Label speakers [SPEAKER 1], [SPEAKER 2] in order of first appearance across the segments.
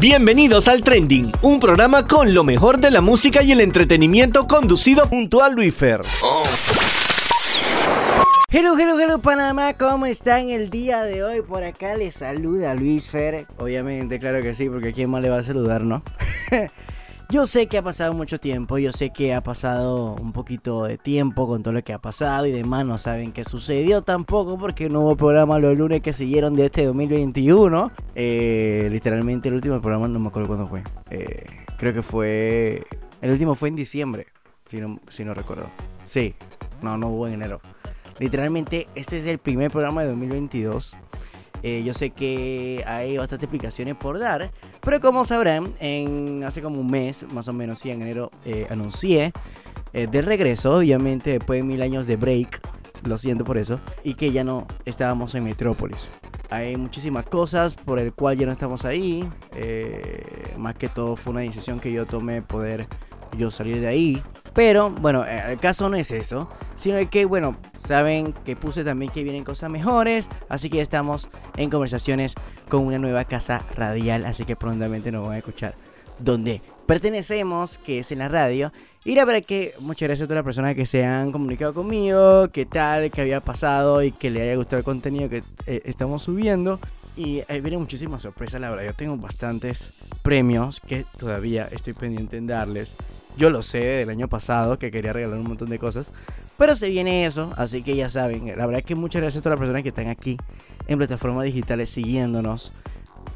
[SPEAKER 1] Bienvenidos al Trending, un programa con lo mejor de la música y el entretenimiento conducido junto a Luifer.
[SPEAKER 2] Hello, hello, hello Panamá, ¿cómo están el día de hoy? Por acá les saluda Luis Fer. Obviamente, claro que sí, porque ¿quién más le va a saludar, no? Yo sé que ha pasado mucho tiempo, yo sé que ha pasado un poquito de tiempo con todo lo que ha pasado y demás, no saben qué sucedió tampoco porque no hubo programa los lunes que siguieron de este 2021. Eh, literalmente el último programa no me acuerdo cuándo fue. Eh, creo que fue... El último fue en diciembre, si no, si no recuerdo. Sí, no, no hubo en enero. Literalmente este es el primer programa de 2022. Eh, yo sé que hay bastantes explicaciones por dar, pero como sabrán, en hace como un mes, más o menos, sí, en enero, eh, anuncié eh, de regreso, obviamente después de mil años de break, lo siento por eso, y que ya no estábamos en Metrópolis. Hay muchísimas cosas por el cual ya no estamos ahí, más que todo fue una decisión que yo tomé poder yo salir de ahí. Pero bueno, el caso no es eso, sino que bueno, saben que puse también que vienen cosas mejores, así que estamos en conversaciones con una nueva casa radial, así que prontamente nos van a escuchar donde pertenecemos, que es en la radio. Y la verdad que muchas gracias a todas las personas que se han comunicado conmigo, qué tal, qué había pasado y que le haya gustado el contenido que eh, estamos subiendo. Y eh, vienen muchísimas sorpresas, la verdad. Yo tengo bastantes premios que todavía estoy pendiente en darles. Yo lo sé del año pasado que quería regalar un montón de cosas. Pero se viene eso, así que ya saben. La verdad que muchas gracias a todas las personas que están aquí en plataformas digitales siguiéndonos.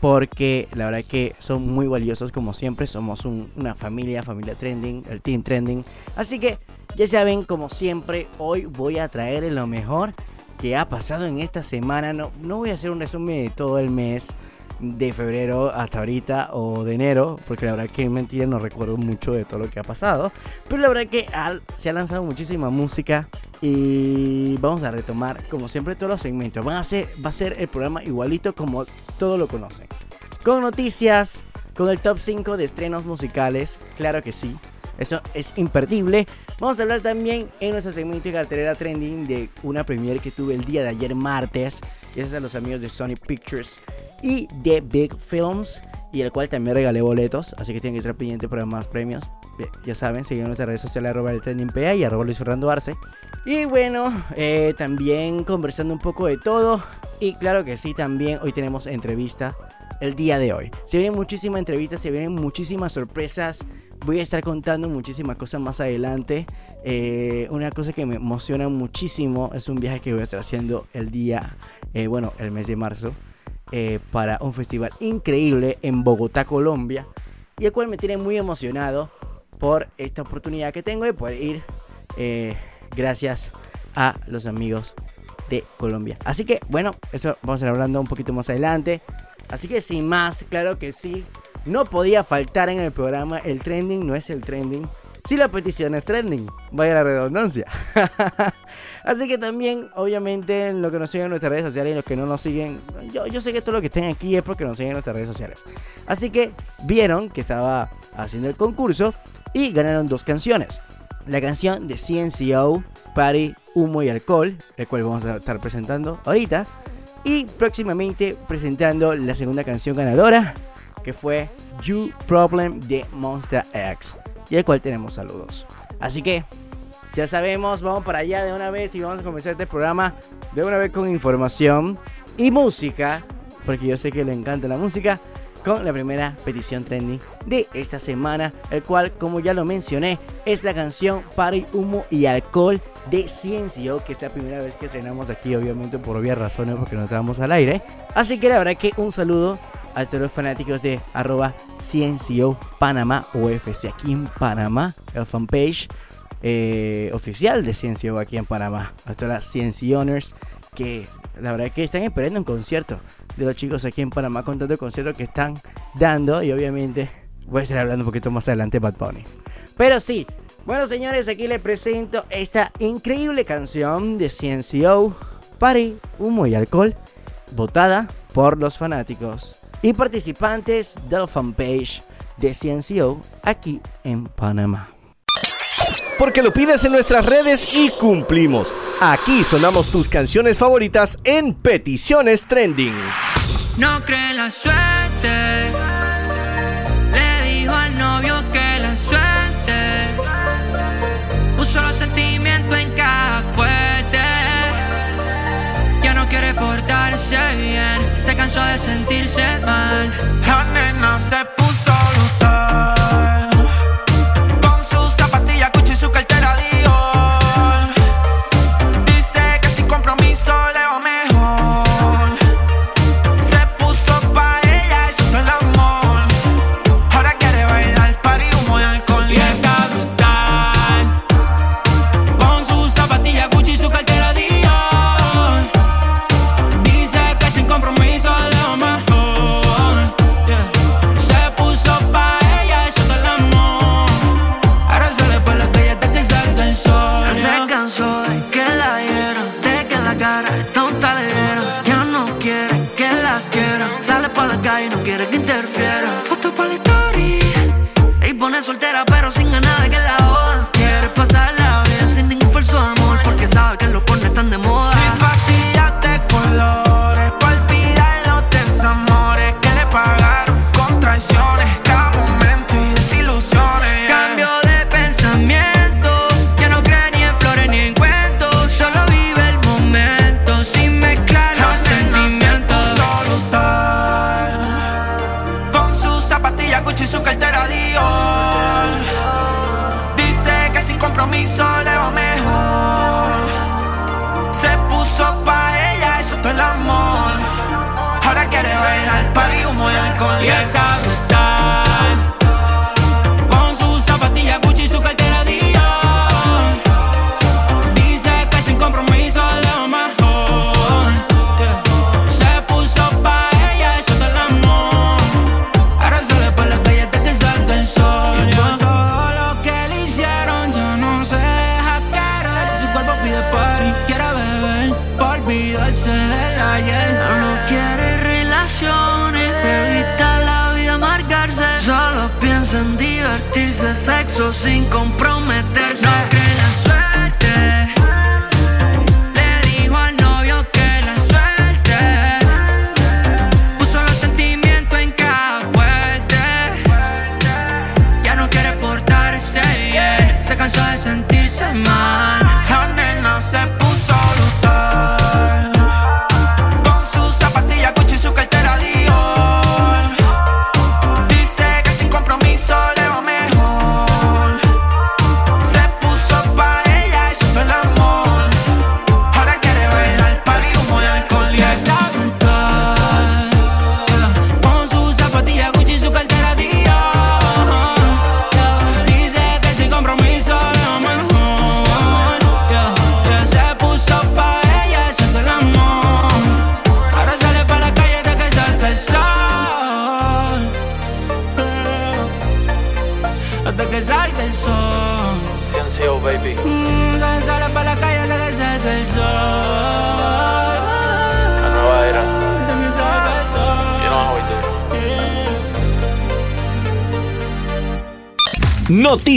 [SPEAKER 2] Porque la verdad que son muy valiosos como siempre. Somos una familia, familia trending, el team trending. Así que ya saben, como siempre, hoy voy a traer lo mejor que ha pasado en esta semana. No, no voy a hacer un resumen de todo el mes de febrero hasta ahorita o de enero, porque la verdad que mentira no recuerdo mucho de todo lo que ha pasado, pero la verdad que se ha lanzado muchísima música y vamos a retomar como siempre todos los segmentos. Van a ser, va a ser el programa igualito como todos lo conocen. Con noticias, con el top 5 de estrenos musicales, claro que sí. Eso es imperdible. Vamos a hablar también en nuestro segmento de cartelera trending de una premiere que tuve el día de ayer martes. Gracias a los amigos de Sony Pictures y de Big Films. Y el cual también regalé boletos. Así que tienen que estar pendientes para más premios. Ya saben, siguen nuestras redes sociales arroba el PA y arroba Luis Fernando Arce. Y bueno, eh, también conversando un poco de todo. Y claro que sí, también hoy tenemos entrevista el día de hoy. Se vienen muchísimas entrevistas, se vienen muchísimas sorpresas. Voy a estar contando muchísimas cosas más adelante. Eh, una cosa que me emociona muchísimo es un viaje que voy a estar haciendo el día, eh, bueno, el mes de marzo. Eh, para un festival increíble en Bogotá, Colombia, y el cual me tiene muy emocionado por esta oportunidad que tengo de poder ir eh, gracias a los amigos de Colombia. Así que bueno, eso vamos a estar hablando un poquito más adelante. Así que sin más, claro que sí, no podía faltar en el programa el trending, no es el trending, si la petición es trending, vaya la redundancia. Así que también, obviamente, lo que nos siguen en nuestras redes sociales y los que no nos siguen, yo, yo sé que todo lo que estén aquí es porque nos siguen en nuestras redes sociales. Así que vieron que estaba haciendo el concurso y ganaron dos canciones. La canción de CNCO, Party, Humo y Alcohol, el cual vamos a estar presentando ahorita. Y próximamente presentando la segunda canción ganadora, que fue You Problem de Monster X y el cual tenemos saludos. Así que ya sabemos, vamos para allá de una vez y vamos a comenzar este programa de una vez con información y música, porque yo sé que le encanta la música, con la primera petición trending de esta semana, el cual, como ya lo mencioné, es la canción Party, Humo y Alcohol de Ciencio, que es la primera vez que estrenamos aquí, obviamente por obvias razones, porque no estábamos al aire. Así que la verdad que un saludo a todos los fanáticos de arroba Ciencio Panamá UFC aquí en Panamá, el fanpage eh, oficial de Ciencio aquí en Panamá. A todas las Ciencioners que la verdad es que están esperando un concierto de los chicos aquí en Panamá con tanto concierto que están dando y obviamente voy a estar hablando un poquito más adelante de Bad Bunny. Pero sí, bueno señores, aquí les presento esta increíble canción de Ciencio, Party, Humo y Alcohol, votada por los fanáticos y participantes del fanpage de CNCO aquí en Panamá.
[SPEAKER 1] Porque lo pides en nuestras redes y cumplimos. Aquí sonamos tus canciones favoritas en Peticiones Trending.
[SPEAKER 3] No cree la suerte
[SPEAKER 4] soltera pero sin ganas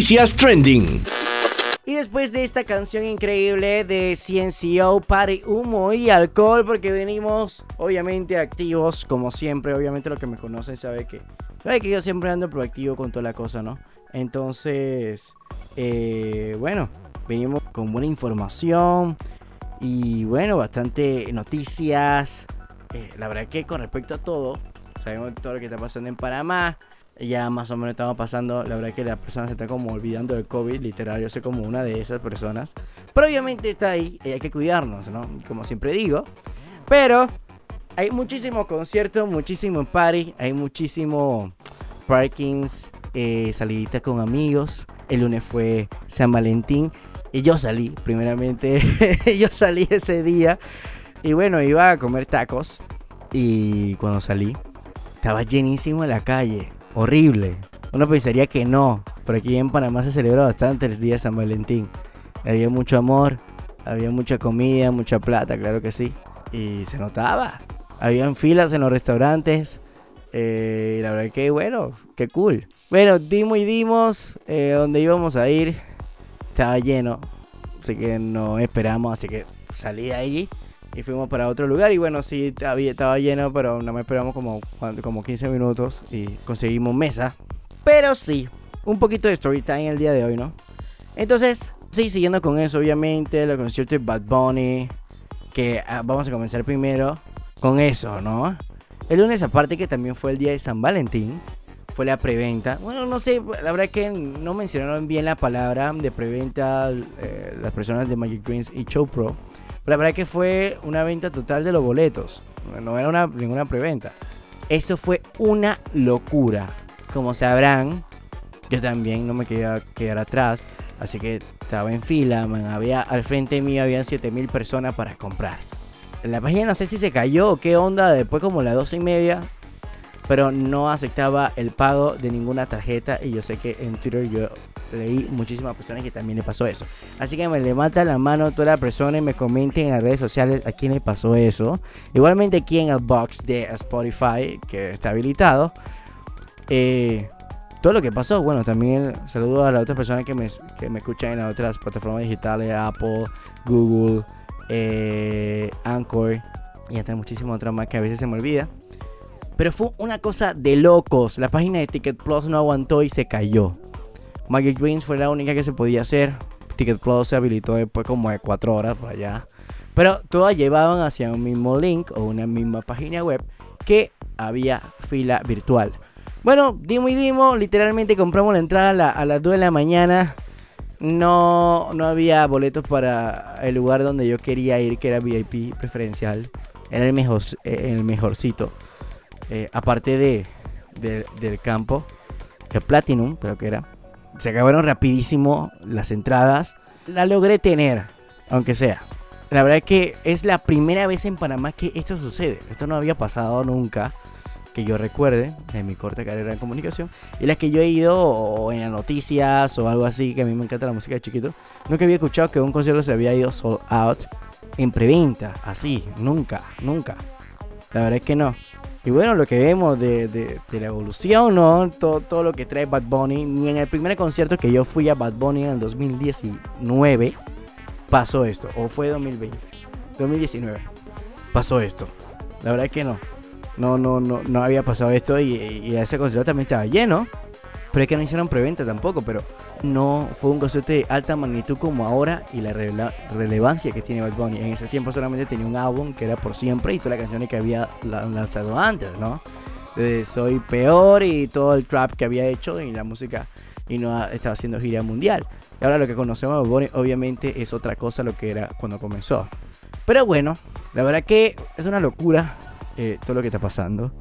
[SPEAKER 1] Noticias Trending.
[SPEAKER 2] Y después de esta canción increíble de CNCO, Party, Humo y Alcohol, porque venimos obviamente activos, como siempre, obviamente los que me conocen saben que, sabe que yo siempre ando proactivo con toda la cosa, ¿no? Entonces, eh, bueno, venimos con buena información y bueno, bastante noticias. Eh, la verdad que con respecto a todo, sabemos todo lo que está pasando en Panamá. Ya más o menos estamos pasando, la verdad que las personas se están como olvidando del COVID, literal, yo soy como una de esas personas. Pero obviamente está ahí, y hay que cuidarnos, ¿no? Como siempre digo. Pero hay muchísimos conciertos, muchísimo party, hay muchísimo parkings, eh, saliditas con amigos. El lunes fue San Valentín y yo salí, primeramente, yo salí ese día. Y bueno, iba a comer tacos y cuando salí, estaba llenísimo en la calle. Horrible. Uno pensaría que no, pero aquí en Panamá se celebra bastante el día de San Valentín. Había mucho amor, había mucha comida, mucha plata, claro que sí. Y se notaba. Habían filas en los restaurantes. Eh, y la verdad que bueno, qué cool. Bueno, dimos y dimos eh, donde íbamos a ir. Estaba lleno. Así que no esperamos, así que salí de allí y fuimos para otro lugar. Y bueno, sí, estaba, lleno, pero no me esperamos como, como 15 minutos y conseguimos mesa. Pero sí, un poquito de story time el día de hoy, ¿no? Entonces, sí, siguiendo con eso, obviamente, el concierto de Bad Bunny, que ah, vamos a comenzar primero con eso, ¿no? El lunes aparte que también fue el día de San Valentín, fue la preventa. Bueno, no sé, la verdad que no mencionaron bien la palabra de preventa eh, las personas de Magic Dreams y Show Pro. La verdad que fue una venta total de los boletos. No era una, ninguna preventa. Eso fue una locura. Como sabrán, yo también no me quería quedar atrás. Así que estaba en fila, había, al frente mío habían 7000 personas para comprar. La página no sé si se cayó o qué onda, después como las 12 y media, pero no aceptaba el pago de ninguna tarjeta y yo sé que en Twitter yo leí muchísimas personas que también le pasó eso. Así que me levanta la mano toda la persona y me comenten en las redes sociales a quién le pasó eso. Igualmente aquí en el box de Spotify que está habilitado. Eh, todo lo que pasó, bueno, también saludo a las otras personas que me, que me escuchan en las otras plataformas digitales, Apple, Google, eh, Anchor y entre muchísimas otras más que a veces se me olvida. Pero fue una cosa de locos. La página de Ticket Plus no aguantó y se cayó. Magic Greens fue la única que se podía hacer. Ticket Plus se habilitó después como de 4 horas por allá. Pero todas llevaban hacia un mismo link o una misma página web que había fila virtual. Bueno, dimo y dimo, literalmente compramos la entrada a, la- a las 2 de la mañana. No, no había boletos para el lugar donde yo quería ir, que era VIP preferencial. Era el, mejor, eh, el mejorcito. Eh, aparte de, de- del campo, el Platinum, creo que era. Se acabaron rapidísimo las entradas. La logré tener, aunque sea. La verdad es que es la primera vez en Panamá que esto sucede. Esto no había pasado nunca, que yo recuerde, en mi corta carrera en comunicación. Y las que yo he ido o en las noticias o algo así, que a mí me encanta la música de chiquito. Nunca había escuchado que un concierto se había ido sold out en preventa. Así, nunca, nunca. La verdad es que no. Y bueno, lo que vemos de, de- de la evolución, ¿no? Todo, todo lo que trae Bad Bunny. Ni en el primer concierto que yo fui a Bad Bunny en el 2019 pasó esto. O fue 2020. 2019. Pasó esto. La verdad es que no. No, no, no, no había pasado esto y, y ese concierto también estaba lleno. Pero es que no hicieron preventa tampoco, pero no fue un concierto de alta magnitud como ahora y la rele- relevancia que tiene Bad Bunny. En ese tiempo solamente tenía un álbum que era por siempre y todas las canciones que había la- lanzado antes, ¿no? Desde Soy Peor y todo el trap que había hecho y la música y no estaba haciendo gira mundial. Y ahora lo que conocemos de Bunny obviamente es otra cosa lo que era cuando comenzó. Pero bueno, la verdad que es una locura eh, todo lo que está pasando.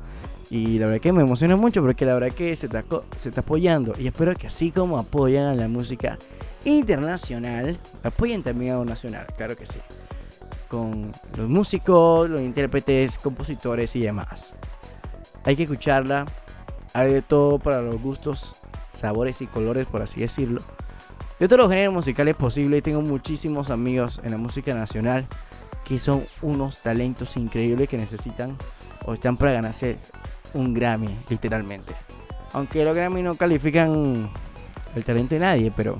[SPEAKER 2] Y la verdad que me emociona mucho porque la verdad que se está, se está apoyando. Y espero que así como apoyan a la música internacional, apoyen también a lo nacional, claro que sí. Con los músicos, los intérpretes, compositores y demás. Hay que escucharla. Hay de todo para los gustos, sabores y colores, por así decirlo. De todos los géneros musicales posibles. Tengo muchísimos amigos en la música nacional que son unos talentos increíbles que necesitan o están para ganarse un Grammy, literalmente. Aunque los Grammy no califican el talento de nadie, pero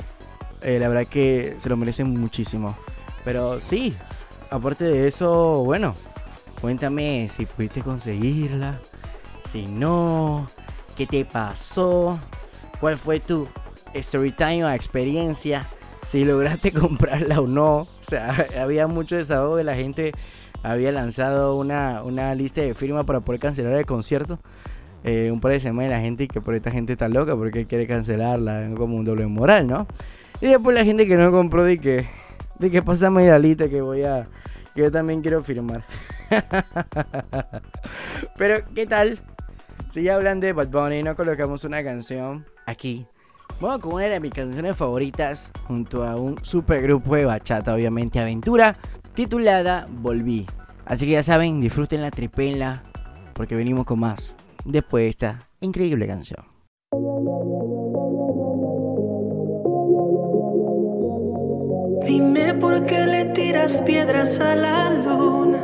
[SPEAKER 2] eh, la verdad que se lo merecen muchísimo. Pero sí, aparte de eso, bueno, cuéntame si pudiste conseguirla, si no, qué te pasó, cuál fue tu story time o experiencia, si lograste comprarla o no. O sea, había mucho desahogo de la gente había lanzado una, una lista de firmas para poder cancelar el concierto. eh, un par de semanas la gente que por esta gente está loca porque quiere cancelarla como un doble moral, ¿no? Y después la gente que no compró de que de que pásame la lista que voy a que yo también quiero firmar. Pero ¿qué tal? Si ya hablan de Bad Bunny, no colocamos una canción aquí. Vamos con una de mis canciones favoritas junto a un super grupo de bachata, obviamente Aventura, titulada Volví. Así que ya saben, disfruten la tripela porque venimos con más después de esta increíble canción.
[SPEAKER 5] Dime por qué le tiras piedras a la luna.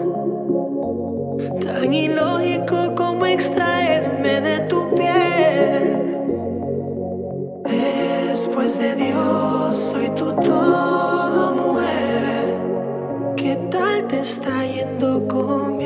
[SPEAKER 5] Tan ilógico como extraerme de tu piel. Después de Dios, soy tu todo. ¿Qué tal te está yendo con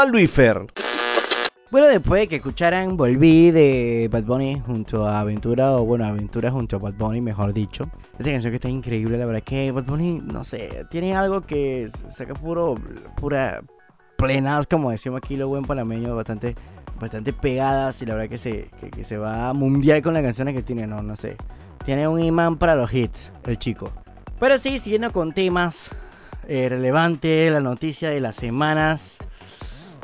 [SPEAKER 5] a
[SPEAKER 1] Luifer.
[SPEAKER 2] Bueno, después de que escucharan Volví de Bad Bunny junto a Aventura, o bueno, Aventura junto a Bad Bunny, mejor dicho. Esta canción que está increíble, la verdad que Bad Bunny, no sé, tiene algo que saca puro, pura plenas, como decimos aquí lo buen panameño, bastante, bastante pegadas y la verdad que se, que, que se va mundial con las canciones que tiene, no, no sé. Tiene un imán para los hits, el chico. Pero sí, siguiendo con temas eh, relevantes, la noticia de las semanas.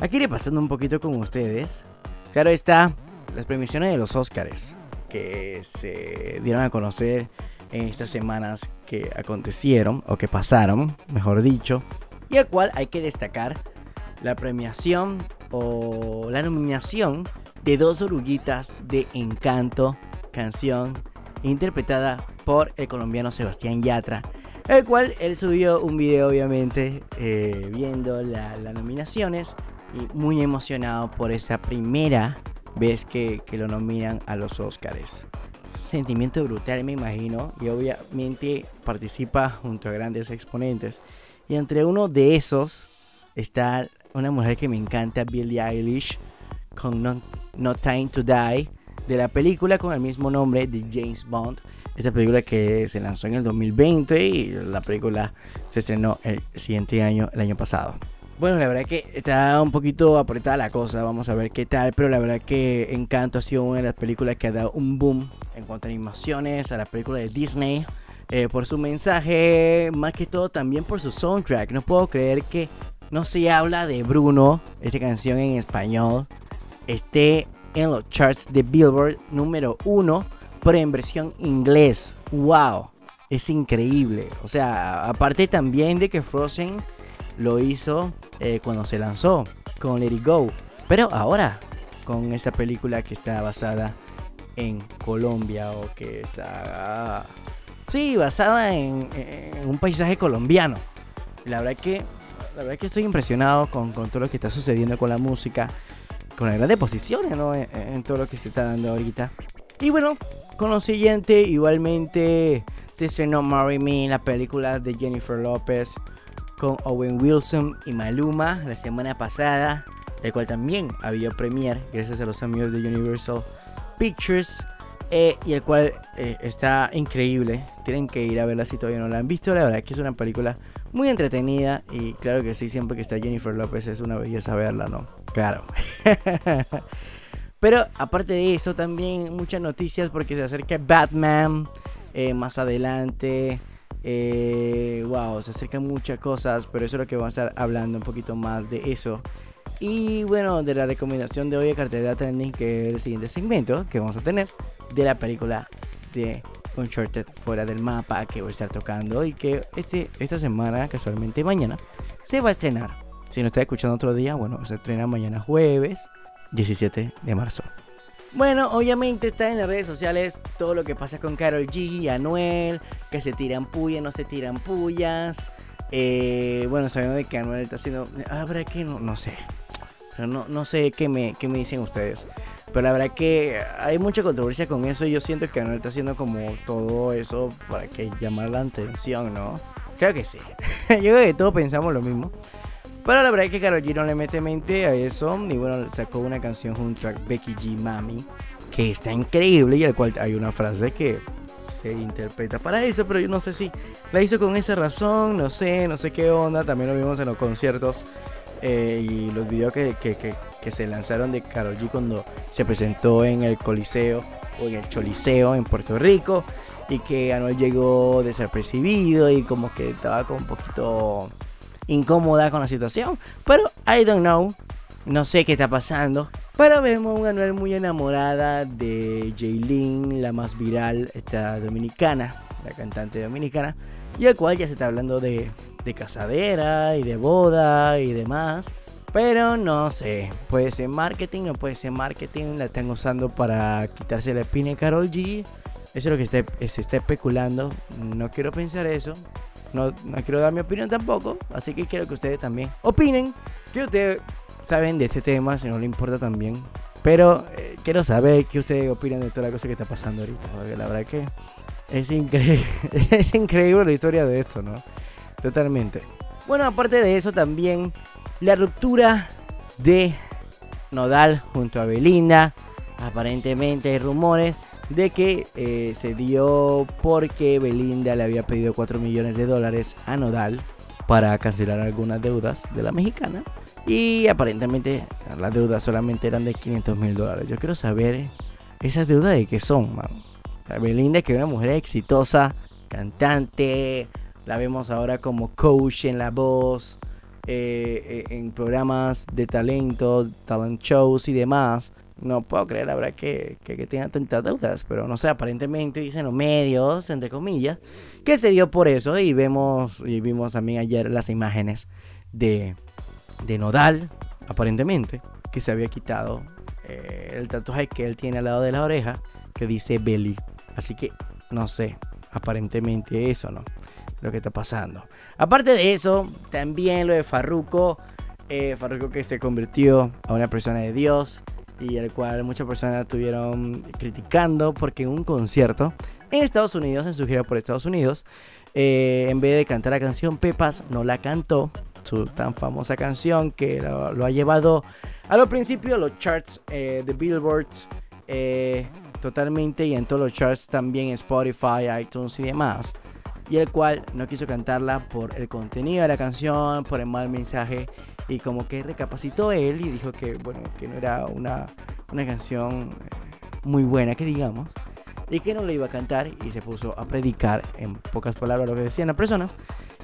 [SPEAKER 2] Aquí iré pasando un poquito con ustedes. Claro está, las premiaciones de los Oscars que se dieron a conocer en estas semanas que acontecieron, o que pasaron, mejor dicho, y al cual hay que destacar la premiación o la nominación de dos oruguitas de Encanto, canción interpretada por el colombiano Sebastián Yatra, el cual él subió un video obviamente eh, viendo la- las nominaciones y muy emocionado por esa primera vez que, que lo nominan a los Oscars. Es un sentimiento brutal me imagino y obviamente participa junto a grandes exponentes y entre uno de esos está una mujer que me encanta, Billie Eilish, con No, No Time to Die, de la película con el mismo nombre de James Bond. Esta película que se lanzó en el 2020 y la película se estrenó el siguiente año, el año pasado. Bueno, la verdad que está un poquito apretada la cosa, vamos a ver qué tal, pero la verdad que Encanto ha sido una de las películas que ha dado un boom en cuanto a animaciones, a la película de Disney, eh, por su mensaje, más que todo también por su soundtrack. No puedo creer que no se habla de Bruno, esta canción en español, esté en los charts de Billboard número uno, pero en versión inglés. ¡Wow! Es increíble. O sea, aparte también de que Frozen lo hizo eh, cuando se lanzó con Let It Go. Pero ahora, con esta película que está basada en Colombia o que está... Sí, basada en, en un paisaje colombiano. La verdad que, la verdad que estoy impresionado con, con todo lo que está sucediendo con la música, con las grandes posiciones, ¿no? En, en todo lo que se está dando ahorita. Y bueno, con lo siguiente, igualmente se estrenó Marry Me, la película de Jennifer López con Owen Wilson y Maluma la semana pasada, el cual también había premier gracias a los amigos de Universal Pictures. eh, y el cual eh, está increíble. Tienen que ir a verla si todavía no la han visto. La verdad que es una película muy entretenida. Y claro que sí, siempre que está Jennifer López es una belleza verla, ¿no? Claro. Pero aparte de eso, también muchas noticias porque se acerca Batman eh, más adelante. Eh, wow, se acercan muchas cosas, pero eso es lo que vamos a estar hablando un poquito más de eso. Y bueno, de la recomendación de hoy de cartelera trending, que es el siguiente segmento que vamos a tener de la película de Uncharted fuera del mapa que voy a estar tocando y que este, esta semana, casualmente mañana, se va a estrenar. Si no está escuchando otro día, bueno, se estrena mañana jueves 17 de marzo. Bueno, obviamente está en las redes sociales todo lo que pasa con Carol G Anuel, que se tiran pullas, no se tiran pullas. Eh, bueno, sabemos de que Anuel está haciendo... La verdad que no, no sé. Pero no, no sé qué me, qué me dicen ustedes. Pero la verdad que hay mucha controversia con eso. y Yo siento que Anuel está haciendo como todo eso para que llamar la atención, ¿no? Creo que sí. Yo creo que todos pensamos lo mismo. Pero la verdad es que Karol G no le mete mente a eso. Y bueno, sacó una canción junto a Becky G Mami. Que está increíble y al cual hay una frase que se interpreta para eso. Pero yo no sé si la hizo con esa razón. No sé, no sé qué onda. También lo vimos en los conciertos. eh, y los videos que, que- que- que se lanzaron de Karol G cuando se presentó en el Coliseo o en el Choliseo en Puerto Rico. y que Anuel llegó desapercibido y como que estaba como un poquito incómoda con la situación. Pero I don't know, no sé qué está pasando. Pero vemos a Anuel muy enamorada de Jaylin, la más viral, esta dominicana, la cantante dominicana, y el cual ya se está hablando de, de casadera y de boda y demás. Pero no sé, puede ser marketing, no puede ser marketing, la están usando para quitarse la espina de Carol G. Eso es lo que se está especulando. No quiero pensar eso. No, no quiero dar mi opinión tampoco. Así que quiero que ustedes también opinen. Que ustedes saben de este tema, si no le importa también. Pero eh, quiero saber qué ustedes opinan de toda la cosa que está pasando ahorita. Porque la verdad que es increíble. es increíble la historia de esto, ¿no? Totalmente. Bueno, aparte de eso también la ruptura de Nodal junto a Belinda. Aparentemente hay rumores de que eh, se dio porque Belinda le había pedido 4 millones de dólares a Nodal para cancelar algunas deudas de la mexicana. Y aparentemente las deudas solamente eran de 500 mil dólares. Yo quiero saber esas deudas de qué son, man. Belinda que es una mujer exitosa, cantante, la vemos ahora como coach en la voz, eh, eh, en programas de talento, talent shows y demás. No puedo creer, verdad, que, que, que tenga tantas deudas, pero no sé, aparentemente dicen los medios, entre comillas, que se dio por eso. Y vemos, y vimos también ayer las imágenes de, de Nodal, aparentemente, que se había quitado eh, el tatuaje que él tiene al lado de la oreja, que dice Belly. Así que, no sé, aparentemente eso, ¿no? Lo que está pasando. Aparte de eso, también lo de Farruko. Eh, Farruko que se convirtió a una persona de Dios y el cual muchas personas estuvieron criticando porque en un concierto en Estados Unidos, en su gira por Estados Unidos, eh, en vez de cantar la canción Pepas, no la cantó, su tan famosa canción que lo, ha llevado a los principios los charts eh, de Billboard eh, totalmente y en todos los charts también Spotify, iTunes y demás. Y el cual no quiso cantarla por el contenido de la canción, por el mal mensaje y como que recapacitó él y dijo que bueno, que no era una, una canción eh, muy buena que digamos y que no le iba a cantar y se puso a predicar en pocas palabras lo que decían las personas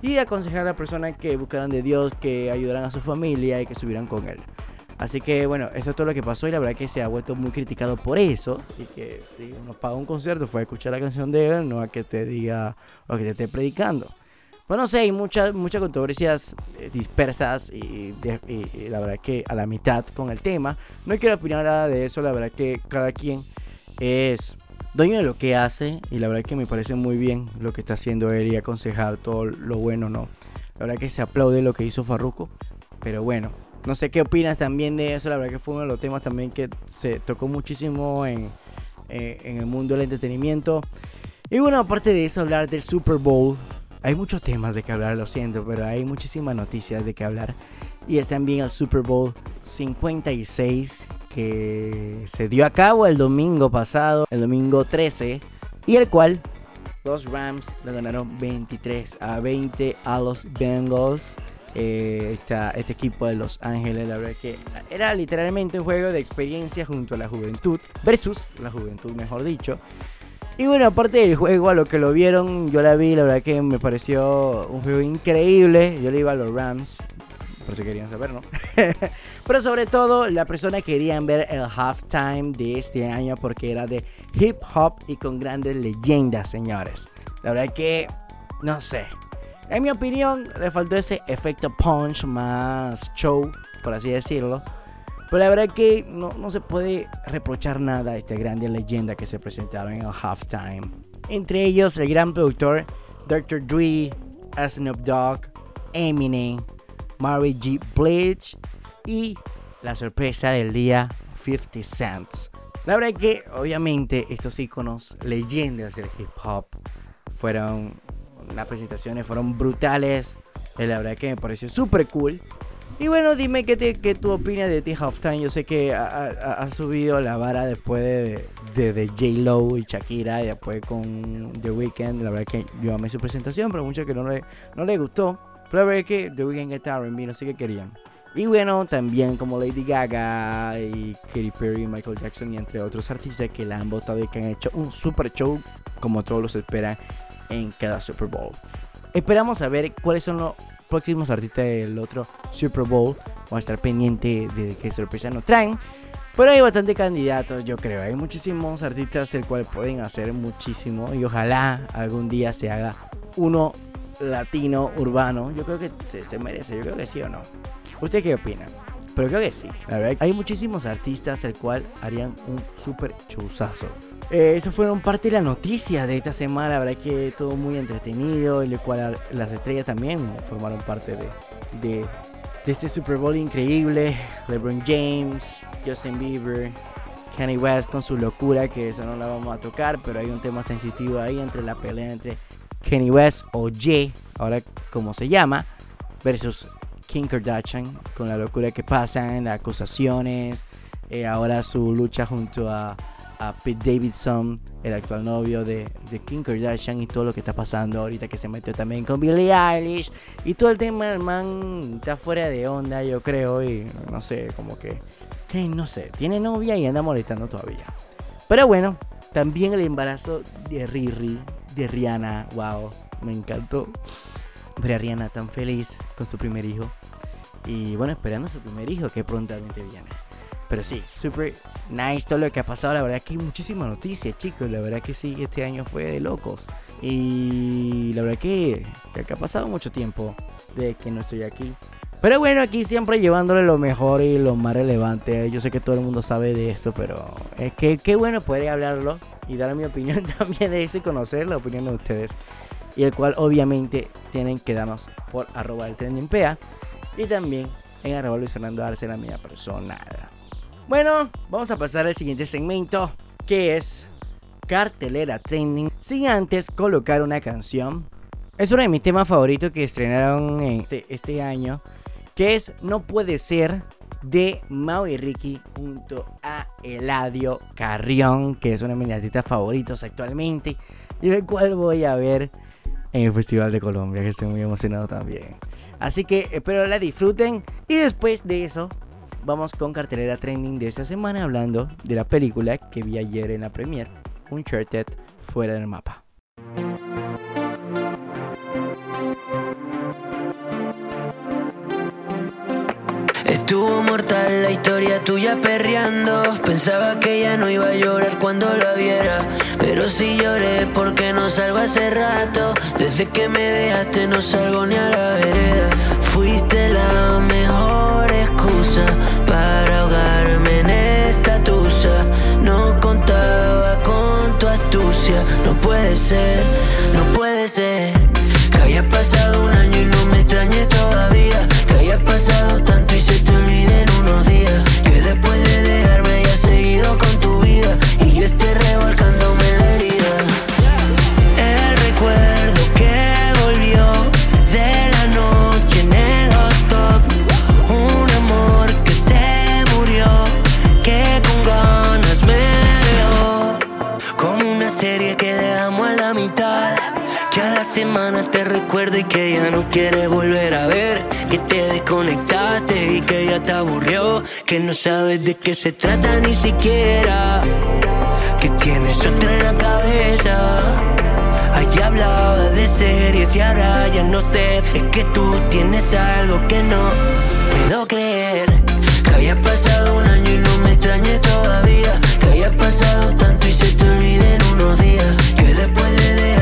[SPEAKER 2] y aconsejar a las personas que buscaran de Dios, que ayudaran a su familia y que estuvieran con él. Así que bueno, eso es todo lo que pasó y la verdad que se ha vuelto muy criticado por eso. Y que si uno paga un concierto fue a escuchar la canción de él, no a que te diga o que te esté predicando. Pues no sé, hay muchas, controversias eh, dispersas y, la verdad que a la mitad con el tema. No quiero opinar nada de eso, la verdad que cada quien es dueño de lo que hace y la verdad que me parece muy bien lo que está haciendo él y aconsejar todo lo bueno, ¿no? La verdad que se aplaude lo que hizo Farruko, pero bueno, no sé qué opinas también de eso, la verdad que fue uno de los temas también que se tocó muchísimo en, eh, en el mundo del entretenimiento. Y bueno, aparte de eso, hablar del Super Bowl. Hay muchos temas de que hablar, lo siento, pero hay muchísimas noticias de que hablar. Y es también el Super Bowl 56 que se dio a cabo el domingo pasado, el domingo 13, y el cual los Rams le ganaron 23 a 20 a los Bengals. Eh, esta- este equipo de Los Ángeles, la verdad que era literalmente un juego de experiencia junto a la juventud, versus la juventud, mejor dicho. Y bueno, aparte del juego, a lo que lo vieron, yo la vi, la verdad que me pareció un juego increíble. Yo le iba a los Rams, por si querían saber, ¿no? Pero sobre todo, la persona querían ver el halftime de este año porque era de hip hop y con grandes leyendas, señores. La verdad que, no sé. En mi opinión, le faltó ese efecto punch más show, por así decirlo. Pero la verdad que no, no se puede reprochar nada a esta grande leyenda que se presentaron en el halftime. Entre ellos, el gran productor Dr. Dre, Snoop Dogg, Eminem, Mary G. Blige y la sorpresa del día, 50 Cents. La verdad que, obviamente, estos iconos, leyendas del hip hop, fueron. Las presentaciones fueron brutales. La verdad que me pareció súper cool. Y bueno, dime qué, te, qué tú opinas de ti Halftime. Yo sé que ha, ha- ha subido la vara después de, de, de J-Lo y Shakira y después con The Weeknd. La verdad que yo amé su presentación, pero mucho que no le, no le gustó. Pero la verdad que The Weeknd está R&B, no sé qué querían. Y bueno, también como Lady Gaga y Katy Perry, Michael Jackson y entre otros artistas que la han votado y que han hecho un super show como todos los esperan en cada Super Bowl. Esperamos a ver cuáles son los próximos artistas del otro Super Bowl. Vamos a estar pendiente de qué sorpresa nos traen. Pero hay bastante candidatos, yo creo. Hay muchísimos artistas el cual pueden hacer muchísimo. Y ojalá algún día se haga uno latino urbano. Yo creo que se, se merece. Yo creo que sí o no. ¿Usted qué opina? Pero creo que sí. La verdad, hay muchísimos artistas el cual harían un súper chuzazo. Eh, eso fueron parte de la noticia de esta semana. La verdad que todo muy entretenido. En el cual las estrellas también formaron parte de, de, este Super Bowl increíble. LeBron James, Justin Bieber, Kanye West con su locura, que eso no la vamos a tocar, pero hay un tema sensitivo ahí entre la pelea entre Kanye West o Ye, ahora como se llama, versus Kim Kardashian, con la locura que pasan, las acusaciones, eh, ahora su lucha junto a, Pete Davidson, el actual novio de, de Kim Kardashian y todo lo que está pasando ahorita que se metió también con Billie Eilish y todo el tema el man está fuera de onda yo creo y no sé como que que no sé tiene novia y anda molestando todavía. Pero bueno también el embarazo de Riri de Rihanna wow me encantó ver a Rihanna tan feliz con su primer hijo. Y bueno esperando su primer hijo que prontamente viene pero sí, super nice todo lo que ha pasado. La verdad que hay muchísimas noticias, chicos. La verdad que sí, este año fue de locos. Y la verdad que, que ha pasado mucho tiempo de que no estoy aquí. Pero bueno, aquí siempre llevándole lo mejor y lo más relevante. Yo sé que todo el mundo sabe de esto, pero es que qué bueno poder hablarlo y dar mi opinión también de eso y conocer la opinión de ustedes. Y el cual obviamente tienen que darnos por arroba el trending PA y también en arroba Luis Fernando la mía personal. Bueno, vamos a pasar al siguiente segmento, que es cartelera trending, sin antes colocar una canción. Es uno de mis temas favoritos que estrenaron este, este año, que es No puede ser de Mau y Ricky junto a Eladio Carrión, que es uno de mis artistas favoritos actualmente, y el cual voy a ver en el Festival de Colombia, que estoy muy emocionado también. Así que espero la disfruten y después de eso vamos con cartelera trending de esta semana hablando de la película que vi ayer en la premiere, Uncharted fuera del mapa.
[SPEAKER 5] Estuvo mortal la historia tuya perreando. Pensaba que ya no iba a llorar cuando la viera. Pero sí lloré porque no salgo hace rato. Desde que me dejaste no salgo ni a la vereda. Puede ser, no puede ser. Que haya pasado un año y no me extrañe todavía. Que haya pasado tanto y se te semana te recuerdo y que ya no quieres volver a ver. Que te desconectaste y que ya te aburrió. Que no sabes de qué se trata ni siquiera. Que tienes otra en la cabeza. Allá hablaba de series y ahora ya no sé. Es que tú tienes algo que no puedo creer. Que haya pasado un año y no me extrañe todavía. Que haya pasado tanto y se te olvide en unos días. Que después de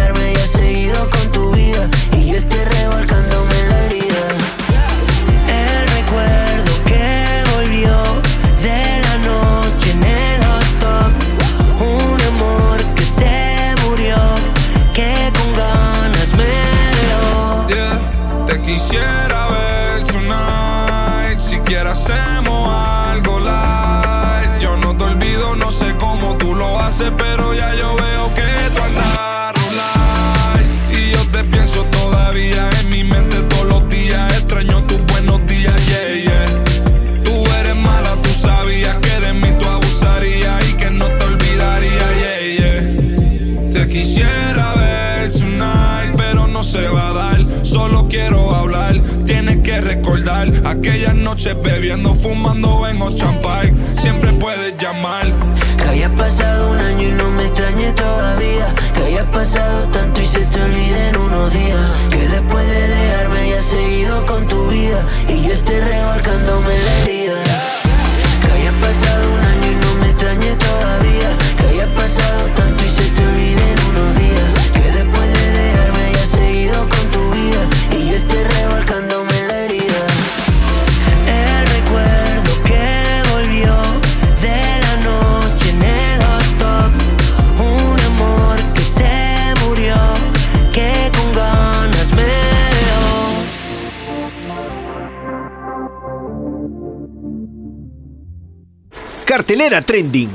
[SPEAKER 1] Trending.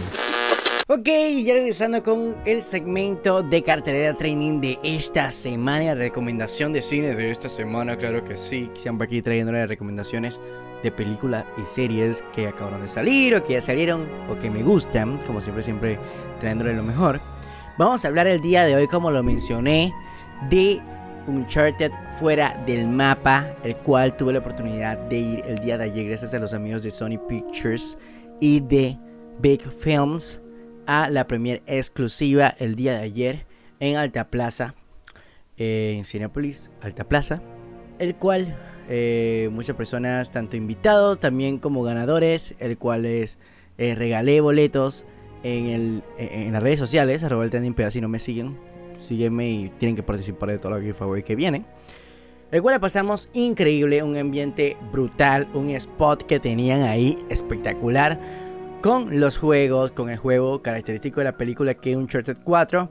[SPEAKER 2] Ok, ya regresando con el segmento de cartelera training de esta semana, recomendación de cine de esta semana, claro que sí, siempre aquí trayéndole recomendaciones de películas y series que acabaron de salir o que ya salieron o que me gustan, como siempre, siempre trayéndole lo mejor. Vamos a hablar el día de hoy, como lo mencioné, de Uncharted fuera del mapa, el cual tuve la oportunidad de ir el día de ayer gracias a los amigos de Sony Pictures y de Big Films a la premier exclusiva el día de ayer en Alta Plaza, eh, en Cinepolis, Alta Plaza, el cual eh, muchas personas, tanto invitados también como ganadores, el cual es eh, regalé boletos en, el, en las redes sociales, arroba el trending si no me siguen, sígueme y tienen que participar de todo lo que giveaway que viene. El cual la pasamos increíble, un ambiente brutal, un spot que tenían ahí espectacular con los juegos, con el juego característico de la película que es Uncharted 4.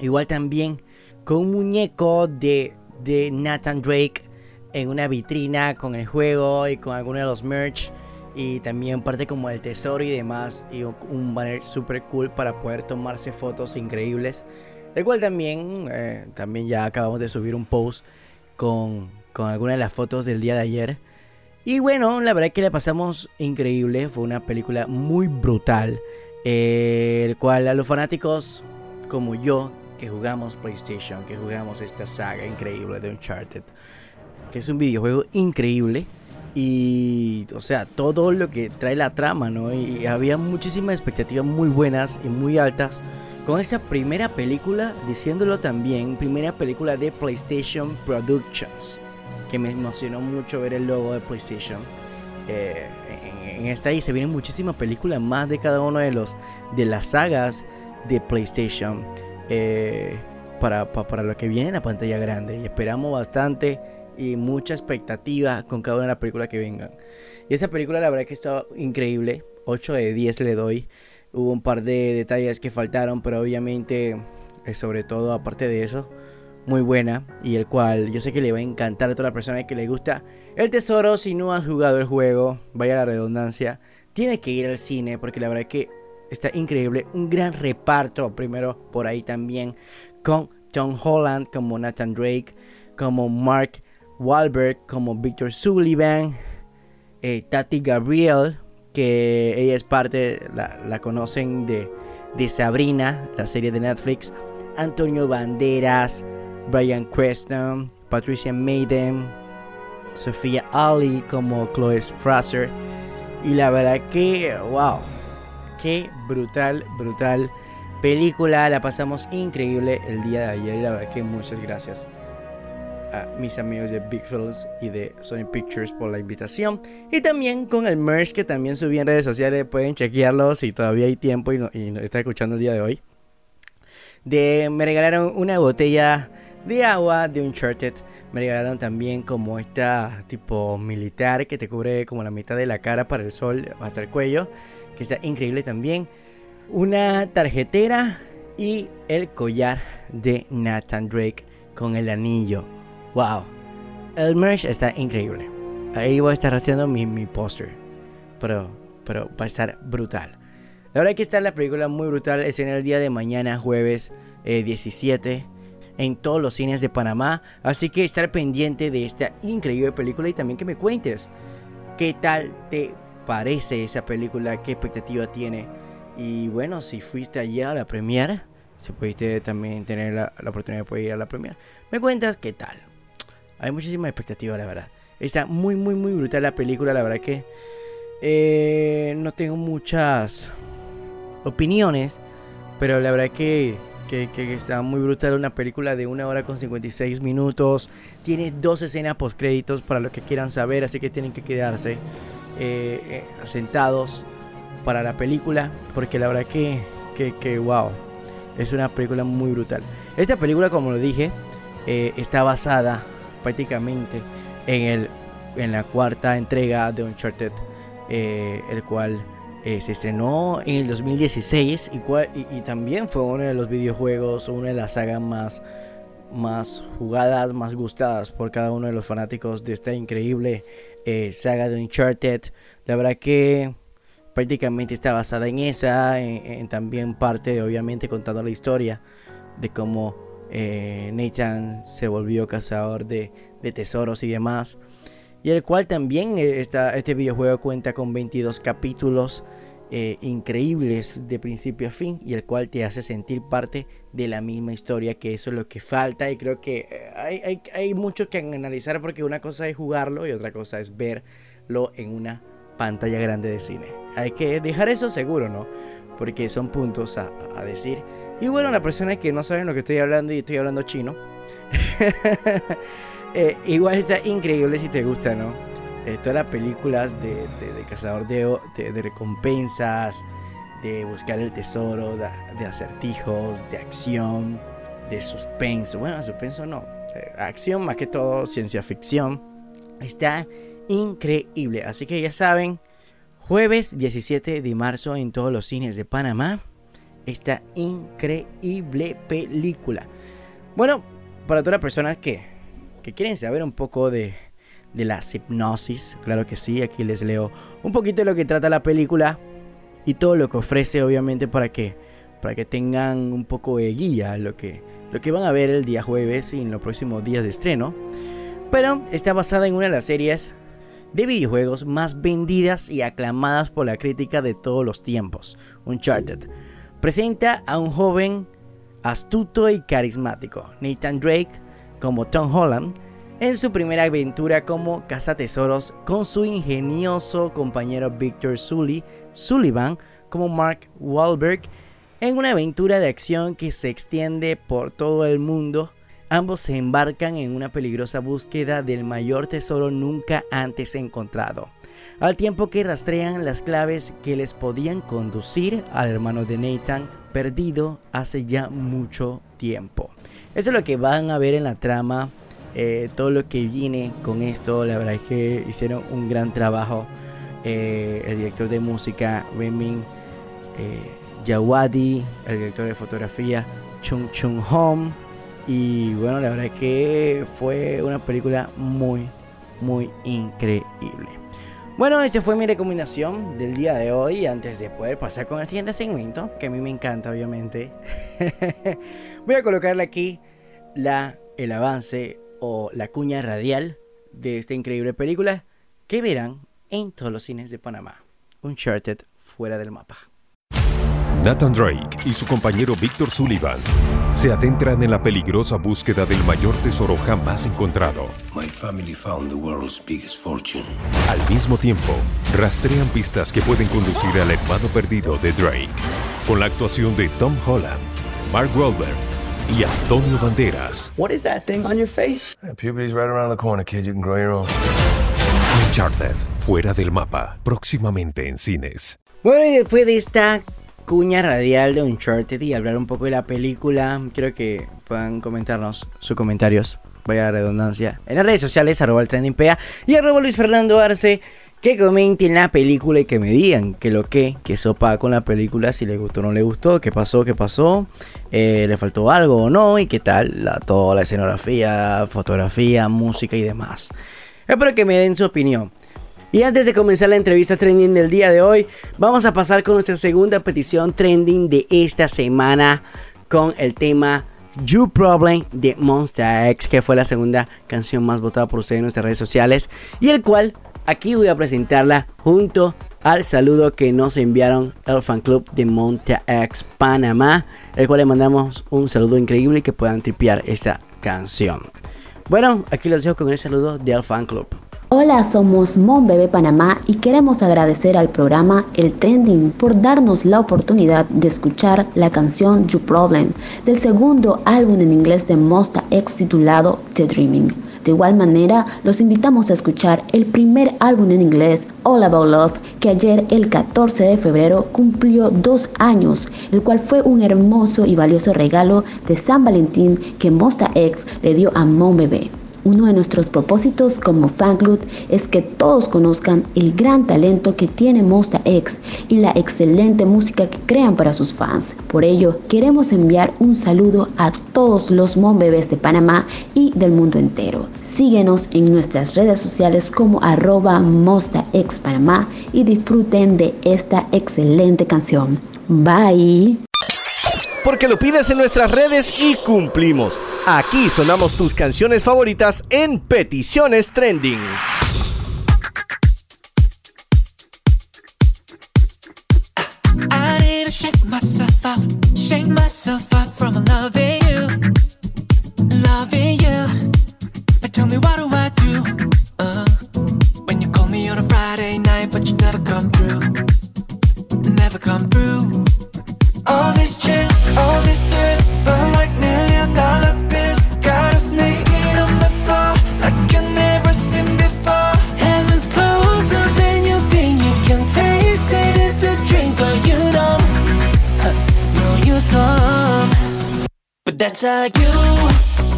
[SPEAKER 2] Igual también con un muñeco de, de Nathan Drake en una vitrina con el juego y con algunos de los merch. Y también parte como el tesoro y demás. Y un- banner super cool para poder tomarse fotos increíbles. El cual también, eh, también ya acabamos de subir un post con, con algunas de las fotos del día de ayer. Y bueno, la verdad es que la pasamos increíble. Fue una película muy brutal. eh, el cual a los fanáticos como yo, que jugamos PlayStation, que jugamos esta saga increíble de Uncharted, que es un videojuego increíble. Y, o sea, todo lo que trae la trama, ¿no? Y había muchísimas expectativas muy buenas y muy altas con esa primera película, diciéndolo también, primera película de PlayStation Productions, que me emocionó mucho ver el logo de PlayStation. Eh, en, esta y se vienen muchísimas películas más de cada uno de los de las sagas de PlayStation eh, para, pa- para lo que viene en la pantalla grande y esperamos bastante y mucha expectativa con cada una de las películas que vengan. Y esta película la verdad que está increíble, 8 de 10 le doy. Hubo un par de detalles que faltaron, pero obviamente, eh, sobre todo aparte de eso, muy buena. Y el cual yo sé que le va a encantar a toda la persona que le gusta el tesoro. Si no has jugado el juego, vaya la redundancia, tiene que ir al cine porque la verdad que está increíble. Un gran reparto, primero por ahí también, con Tom Holland como Nathan Drake, como Mark Wahlberg, como Victor Sullivan, eh, Tati Gabriel, que ella es parte, la, la conocen de, de Sabrina, la serie de Netflix, Antonio Banderas, Brian Creston, Patricia Maiden, Sofía Ali como Chloe Fraser. Y la verdad que, wow, qué brutal, brutal película. La pasamos increíble el día de ayer. Y la verdad que muchas gracias a mis amigos de Big Films y de Sony Pictures por la invitación. Y también con el merch que también subí en redes sociales. Pueden chequearlo si todavía hay tiempo y, no, y no está escuchando el día de hoy. De, me regalaron una botella de agua de Uncharted. Me regalaron también como esta tipo militar que te cubre como la mitad de la cara para el sol hasta el cuello. Que está increíble también. Una tarjetera y el collar de Nathan Drake con el anillo. Wow. El merch está increíble. Ahí voy a estar rastreando mi, mi póster. Pero, pero va a estar brutal. La verdad que está la película muy brutal. Es en el día de mañana, jueves eh, 17. En todos los cines de Panamá. Así que estar pendiente de esta increíble película. Y también que me cuentes. ¿Qué tal te parece esa película? ¿Qué expectativa tiene? Y bueno, si fuiste allá a la premiere. Si pudiste también tener la, la oportunidad de poder ir a la premiere. Me cuentas qué tal. Hay muchísima expectativa, la verdad. Está muy, muy, muy brutal la película. La verdad que eh, no tengo muchas opiniones, pero la verdad que, que, está muy brutal. Una película de una hora con 56 minutos. Tiene dos escenas post créditos para los que quieran saber, así que tienen que quedarse eh, eh, sentados para la película, porque la verdad que, que, que wow, es una película muy brutal. Esta película, como lo dije, eh, está basada prácticamente en, el, en la cuarta entrega de Uncharted, el cual eh, se estrenó en el 2016 y, también fue uno de los videojuegos, una de las sagas más, más jugadas, más gustadas por cada uno de los fanáticos de esta increíble eh, saga de Uncharted. La verdad que prácticamente está basada en esa, en, también parte, obviamente, contando la historia de cómo eh, Nathan se volvió cazador de, de tesoros y demás. Y el cual también eh, está, este videojuego cuenta con 22 capítulos eh, increíbles de principio a fin y el cual te hace sentir parte de la misma historia, que eso es lo que falta y creo que eh, hay, hay, mucho que analizar porque una cosa es jugarlo y otra cosa es verlo en una pantalla grande de cine. Hay que dejar eso seguro, ¿no? Porque son puntos a, a decir. Y bueno, la persona que no saben lo que estoy hablando y estoy hablando chino. eh, igual está increíble si te gusta, ¿no? Eh, todas las películas de, de- de cazador de, de- recompensas, de buscar el tesoro, de, de acertijos, de acción, de suspenso. Bueno, suspenso no. eh, acción más que todo, ciencia ficción. Está increíble. Así que ya saben, jueves 17 de marzo en todos los cines de Panamá. Esta increíble película. Bueno, para todas las personas que, que quieren saber un poco de, de la hipnosis, claro que sí, aquí les leo un poquito de lo que trata la película y todo lo que ofrece, obviamente, para que, para que tengan un poco de guía lo que, lo que van a ver el día jueves y en los próximos días de estreno. Pero está basada en una de las series de videojuegos más vendidas y aclamadas por la crítica de todos los tiempos, Uncharted. Presenta a un joven astuto y carismático, Nathan Drake, como Tom Holland, en su primera aventura como cazatesoros con su ingenioso compañero Victor Sully, Sullivan como Mark Wahlberg, en una aventura de acción que se extiende por todo el mundo. Ambos se embarcan en una peligrosa búsqueda del mayor tesoro nunca antes encontrado, al tiempo que rastrean las claves que les podían conducir al hermano de Nathan perdido hace ya mucho tiempo. Eso es lo que van a ver en la trama, eh, todo lo que viene con esto, la verdad es que hicieron un gran trabajo. Eh, el director de música, Remin eh, Jawadi, el director de fotografía, Chung Chung Hom. Y bueno, la verdad es que fue una película muy, muy increíble. Bueno, esta fue mi recomendación del día de hoy. Antes de poder pasar con el siguiente segmento, que a mí me encanta, obviamente, voy a colocarle aquí la, el avance o la cuña radial de esta increíble película que verán en todos los cines de Panamá. Uncharted fuera del mapa.
[SPEAKER 6] Nathan Drake y su compañero Victor Sullivan se adentran en la peligrosa búsqueda del mayor tesoro jamás encontrado.
[SPEAKER 7] My family found the world's biggest fortune.
[SPEAKER 6] Al mismo tiempo, rastrean pistas que pueden conducir al hermano perdido de Drake, con la actuación de Tom Holland, Mark Wahlberg y Antonio Banderas.
[SPEAKER 7] What is that thing on your face?
[SPEAKER 8] Puberty's right around the corner, kid. You can grow your own.
[SPEAKER 6] Uncharted, fuera del mapa, próximamente en cines.
[SPEAKER 2] Bueno, y después de esta cuña radial de Uncharted y hablar un poco de la película, quiero que puedan comentarnos sus comentarios, vaya la redundancia, en las redes sociales, arroba el trendingpea y arroba Luis Fernando Arce, que comenten la película y que me digan que lo que, que sopa con la película, si le gustó o no le gustó, qué pasó, qué pasó, eh, le faltó algo o no, y qué tal la, toda la escenografía, fotografía, música y demás. Espero que me den su opinión. Y antes de comenzar la entrevista trending del día de hoy, vamos a pasar con nuestra segunda petición trending de esta semana con el tema You Problem de Monster X, que fue la segunda canción más votada por ustedes en nuestras redes sociales y el cual aquí voy a presentarla junto al saludo que nos enviaron el fan club de Monster X Panamá, el cual le mandamos un saludo increíble que puedan tripear esta canción. Bueno, aquí los dejo con el saludo del fan club.
[SPEAKER 9] Hola, somos Mon Bebé Panamá y queremos agradecer al programa El Trending por darnos la oportunidad de escuchar la canción You Problem del segundo álbum en inglés de Mosta X titulado The Dreaming. De igual manera, los invitamos a escuchar el primer álbum en inglés, All About Love, que ayer, el 14 de febrero, cumplió dos años, el cual fue un hermoso y valioso regalo de San Valentín que Mosta X le dio a Mon. Uno de nuestros propósitos como fan club es que todos conozcan el gran talento que tiene Mosta X y la excelente música que crean para sus fans. Por ello, queremos enviar un saludo a todos los Mon Bebés de Panamá y del mundo entero. Síguenos en nuestras redes sociales como arroba Mosta X Panamá y disfruten de esta excelente canción. Bye.
[SPEAKER 1] Porque lo pides en nuestras redes y cumplimos. Aquí sonamos tus canciones favoritas en Peticiones Trending.
[SPEAKER 10] But that's a you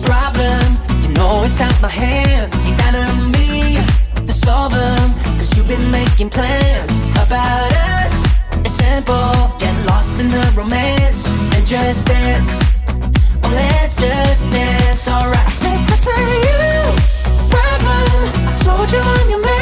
[SPEAKER 10] problem. You know it's out my hands. Down to me to solve them. Cause you've been making plans about us. It's simple. Get lost in the romance and just dance. Oh, let's just dance. Alright. Say that's a you problem. I told you I'm your man.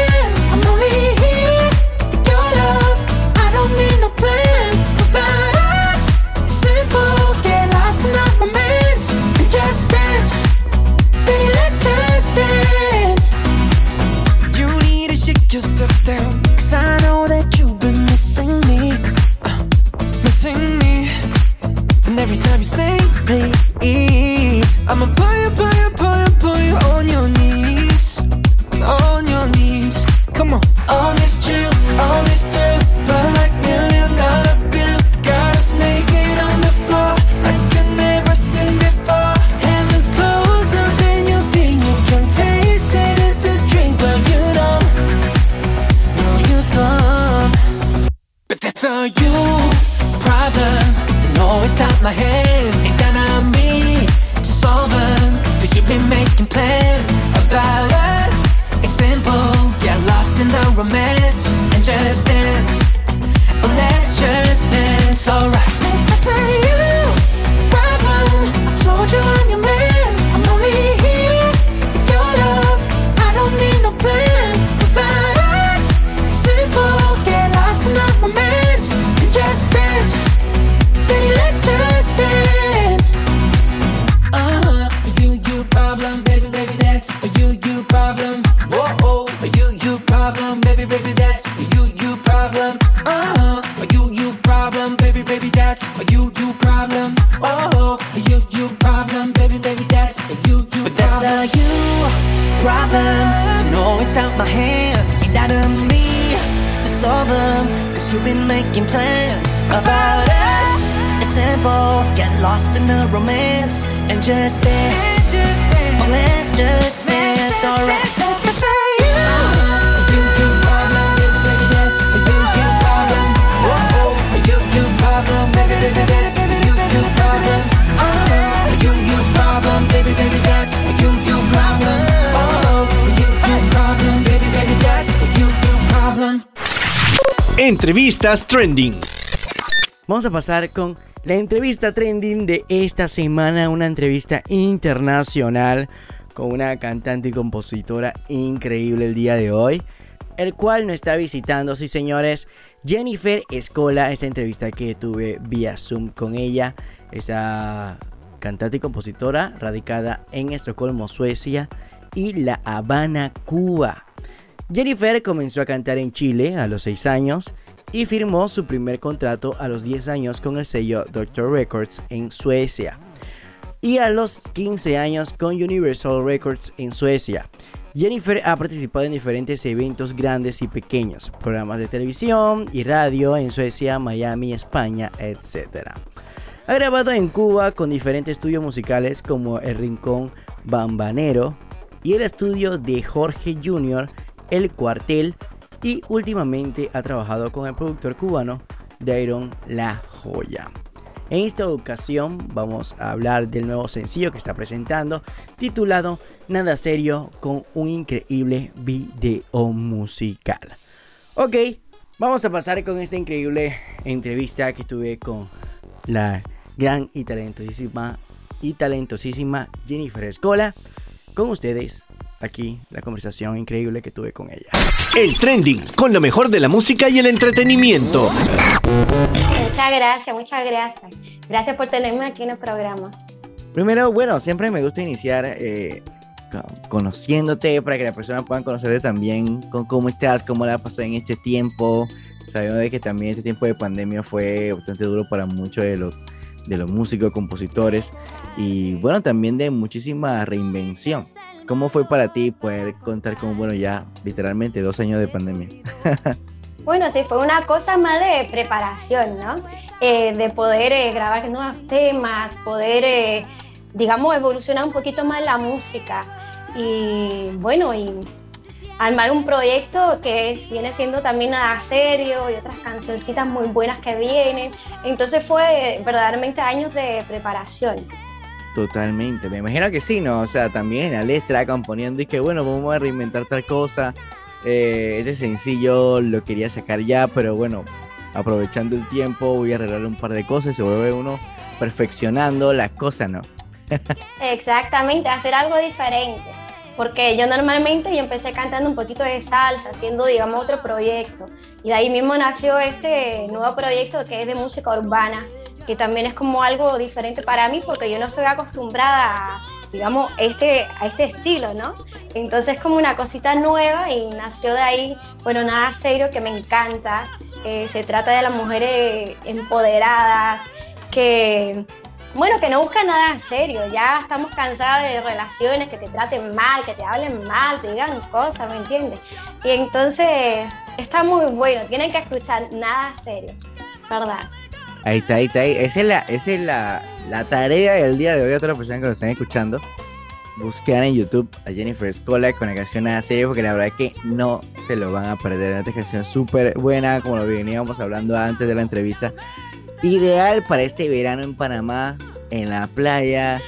[SPEAKER 1] Trending.
[SPEAKER 2] Vamos a pasar con la entrevista trending de esta semana, una entrevista internacional con una cantante y compositora increíble el día de hoy, el cual nos está visitando, sí señores, Jennifer Escola, esta entrevista que tuve vía Zoom con ella, esa cantante y compositora radicada en Estocolmo, Suecia y La Habana, Cuba. Jennifer comenzó a cantar en Chile a los 6 años y firmó su primer contrato a los 10 años con el sello Doctor Records en Suecia. y a los 15 años con Universal Records en Suecia. Jennifer ha participado en diferentes eventos grandes y pequeños, programas de televisión y radio en Suecia, Miami, España, etc. Ha grabado en Cuba con diferentes estudios musicales como El Rincón Bambanero y el estudio de Jorge Jr., El Cuartel y últimamente ha trabajado con el productor cubano Dairon La Joya. En esta ocasión vamos a hablar del nuevo sencillo que está presentando titulado Nada Serio con un increíble video musical. Ok, vamos a pasar con esta increíble entrevista que tuve con la gran y talentosísima y talentosísima Jennifer Escola. Con ustedes, aquí la conversación increíble que tuve con ella.
[SPEAKER 1] El trending con lo mejor de la música y el entretenimiento.
[SPEAKER 11] Muchas gracias, muchas gracias. Gracias por tenerme aquí en el programa.
[SPEAKER 2] Primero, bueno, siempre me gusta iniciar eh, co- conociéndote para que las personas puedan conocerte también con cómo estás, cómo la pasado en este tiempo. Sabiendo de que también este tiempo de pandemia fue bastante duro para muchos de los, de los músicos, compositores y bueno, también de muchísima reinvención. ¿Cómo fue para ti poder contar con, bueno, ya literalmente dos años de pandemia?
[SPEAKER 11] Bueno, sí, fue una cosa más de preparación, ¿no? Eh, de poder eh, grabar nuevos temas, poder, eh, digamos, evolucionar un poquito más la música. Y bueno, y armar un proyecto que viene siendo también nada serio y otras cancioncitas muy buenas que vienen. Entonces fue verdaderamente años de preparación.
[SPEAKER 2] Totalmente, me imagino que sí, ¿no? O sea, también letra, componiendo y que bueno, vamos a reinventar tal cosa. Eh, este sencillo lo quería sacar ya, pero bueno, aprovechando el tiempo voy a arreglar un par de cosas y se vuelve uno perfeccionando las cosas, ¿no?
[SPEAKER 11] Exactamente, hacer algo diferente. Porque yo normalmente yo empecé cantando un poquito de salsa, haciendo digamos otro proyecto. Y de ahí mismo nació este nuevo proyecto que es de música urbana, que también es como algo diferente para mí porque yo no estoy acostumbrada a, digamos, este, a este estilo, ¿no? Entonces es como una cosita nueva y nació de ahí, bueno, nada serio que me encanta. Eh, se trata de las mujeres empoderadas que bueno, que no buscan nada serio, ya estamos cansados de relaciones que te traten mal, que te hablen mal, te digan cosas, ¿me entiendes? Y entonces está muy bueno, tienen que escuchar nada serio, ¿verdad?
[SPEAKER 2] Ahí está, ahí está. ahí. Esa es la, esa es la, la tarea del día de hoy a todas las personas que nos están escuchando. Buscar en YouTube a Jennifer Escola con la canción Nada Serio, porque la verdad es que no se lo van a perder. Esta canción súper buena, como lo veníamos hablando antes de la entrevista. Ideal para este verano en Panamá, en la playa,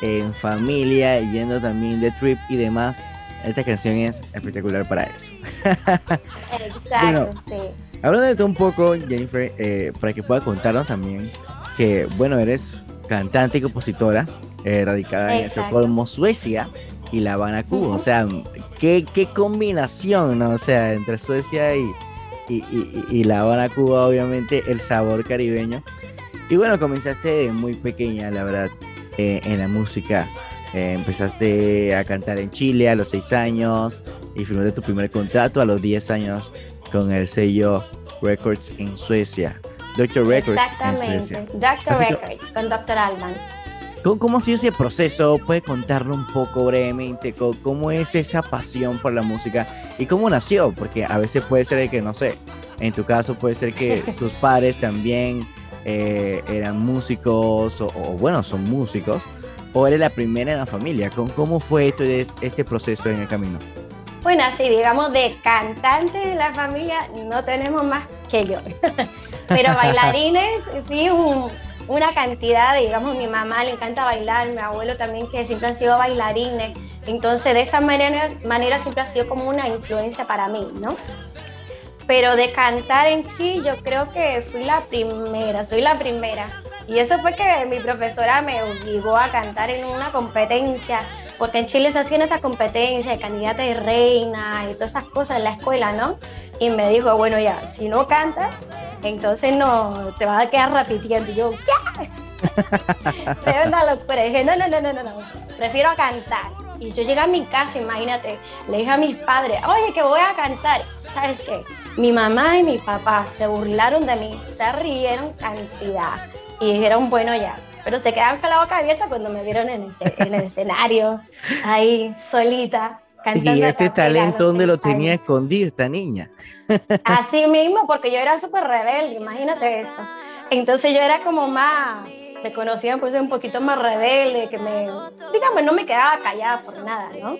[SPEAKER 2] en familia, yendo también de trip y demás. Esta canción es espectacular para eso.
[SPEAKER 11] Exacto,
[SPEAKER 2] Bueno.
[SPEAKER 11] sí.
[SPEAKER 2] Hablando un poco, Jennifer, eh, para que pueda contarnos también que, bueno, eres cantante y compositora, eh, radicada en
[SPEAKER 11] Exacto.
[SPEAKER 2] Estocolmo, Suecia y La Habana, Cuba. O sea, ¿qué, qué combinación, ¿no? O sea, entre Suecia y, y, y- y La Habana, Cuba, obviamente, el sabor caribeño. Y bueno, comenzaste muy pequeña, la verdad, eh, en la música. Eh, empezaste a cantar en Chile a los 6 años y firmaste tu primer contrato a los 10 años con el sello Records en Suecia. Doctor Records en
[SPEAKER 11] Exactamente,
[SPEAKER 2] Suecia.
[SPEAKER 11] Doctor
[SPEAKER 2] que-
[SPEAKER 11] Records con Doctor Alban.
[SPEAKER 2] ¿Cómo, cómo ha sido ese proceso? ¿Puedes contarlo un poco brevemente? ¿Cómo, cómo es esa pasión por la música? ¿Y cómo nació? Porque a veces puede ser que, no sé, en tu caso puede ser que tus padres también eh, eran músicos o, o, bueno, son músicos. ¿O eres la primera en la familia? ¿Cómo, cómo fue esto este proceso en el camino?
[SPEAKER 11] Bueno, así digamos, de cantante de la familia no tenemos más que yo. Pero bailarines, sí, un- una cantidad, digamos, mi mamá le encanta bailar, mi abuelo también, que siempre han sido bailarines. Entonces, de esa manera, manera siempre ha sido como una influencia para mí, ¿no? Pero de cantar en sí, yo creo que fui la primera, soy la primera. Y eso fue que mi profesora me obligó a cantar en una competencia, porque en Chile se hacían esas competencias de candidata de reina y todas esas cosas en la escuela, ¿no? Y me dijo, bueno, ya, si no cantas, entonces no, te vas a quedar repitiendo. Y yo, ¿qué? Tremenda locura. Y dije, no, no, no, no, no, no, prefiero cantar. Y yo llegué a mi casa, imagínate, le dije a mis padres, oye, que voy a cantar. ¿Sabes qué? Mi mamá y mi papá se burlaron de mí, se rieron cantidad. Y dijeron, bueno, ya, pero se quedaron con la boca abierta cuando me vieron en el, en el escenario, ahí solita, cantando.
[SPEAKER 2] Y este talento, ¿dónde lo tenía escondido esta niña?
[SPEAKER 11] Así mismo, porque yo era súper rebelde, imagínate eso. Entonces yo era como más, me conocían por ser un poquito más rebelde, que me, digamos, no me quedaba callada por nada, ¿no?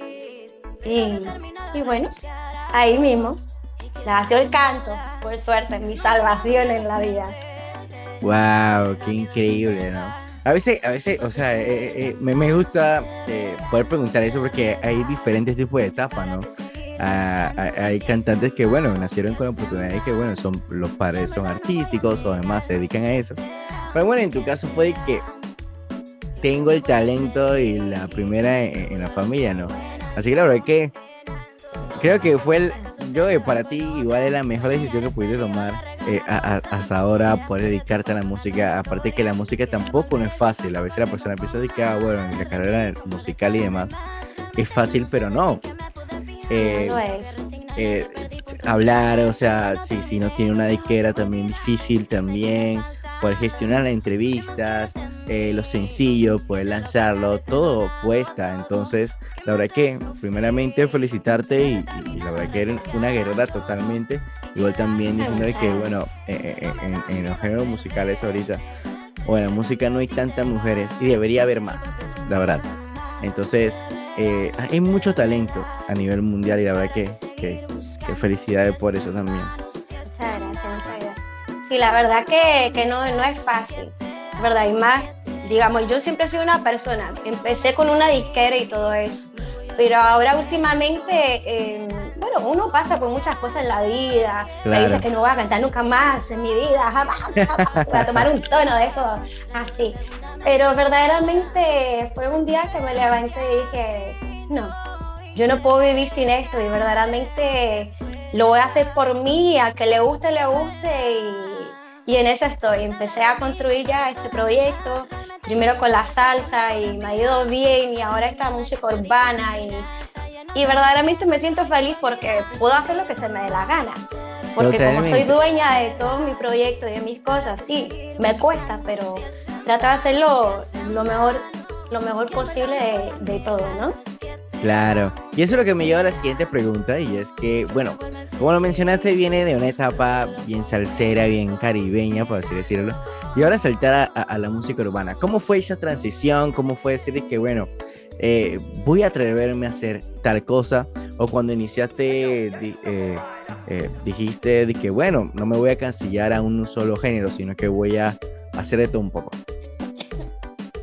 [SPEAKER 11] Y, y bueno, ahí mismo, nació el canto, por suerte, mi salvación en la vida.
[SPEAKER 2] Wow, qué increíble, ¿no? A veces, a veces, o sea, eh, eh, me, me gusta eh, poder preguntar eso porque hay diferentes tipos de etapas, ¿no? Hay, cantantes que, bueno, nacieron con oportunidades que, bueno, son los padres son artísticos o además se dedican a eso. Pero bueno, en tu caso fue que tengo el talento y la primera en, en la familia, ¿no? Así que la verdad que creo que fue el, yo para ti igual es la mejor decisión que pudiste tomar eh, a- a- hasta ahora poder dedicarte a la música aparte que la música tampoco no es fácil a veces la persona empieza a dedicar bueno en la carrera musical y demás es fácil pero no Eh,
[SPEAKER 11] No es.
[SPEAKER 2] eh, hablar, o sea, si, si no tiene una disquera también difícil también, poder gestionar las entrevistas, eh, lo sencillo, poder lanzarlo, todo cuesta. Entonces, la verdad que primeramente felicitarte y, y- y la verdad que eres una guerrera totalmente. Igual también diciéndole que, bueno, eh, eh, en, en los géneros musicales ahorita, o en la música no hay tantas mujeres y debería haber más, la verdad. Entonces, eh, hay mucho talento a nivel mundial y la verdad que, que, que felicidades por eso también.
[SPEAKER 11] Sí, la verdad que, que no, no es fácil, ¿verdad? Y más, digamos, yo siempre he sido una persona, empecé con una disquera y todo eso, pero ahora últimamente, eh, bueno, uno pasa por muchas cosas en la vida, me
[SPEAKER 2] Claro.
[SPEAKER 11] dice que no voy a cantar nunca más en mi vida, jamás, jamás, voy a tomar un tono de eso, así. Pero verdaderamente fue un día que me levanté y dije, no, yo no puedo vivir sin esto y verdaderamente lo voy a hacer por mí, a que le guste, le guste y, y en eso estoy. Empecé a construir ya este proyecto, primero con la salsa y me ha ido bien y ahora esta música urbana y, y verdaderamente me siento feliz porque puedo hacer lo que se me dé la gana. Porque como soy dueña de todo mi proyecto y de mis cosas, sí, me cuesta, pero trato de hacerlo lo mejor, lo mejor posible de, de todo, ¿no?
[SPEAKER 2] Claro. Y eso es lo que me lleva a la siguiente pregunta y es que, bueno, como lo mencionaste, viene de una etapa bien salsera, bien caribeña, por así decirlo, y ahora saltar a, a- la música urbana. ¿Cómo fue esa transición? ¿Cómo fue decir que, bueno, eh, voy a atreverme a hacer tal cosa? O cuando iniciaste, eh, eh, dijiste de que, bueno, no me voy a cancillar a un solo género, sino que voy a hacer de todo un poco.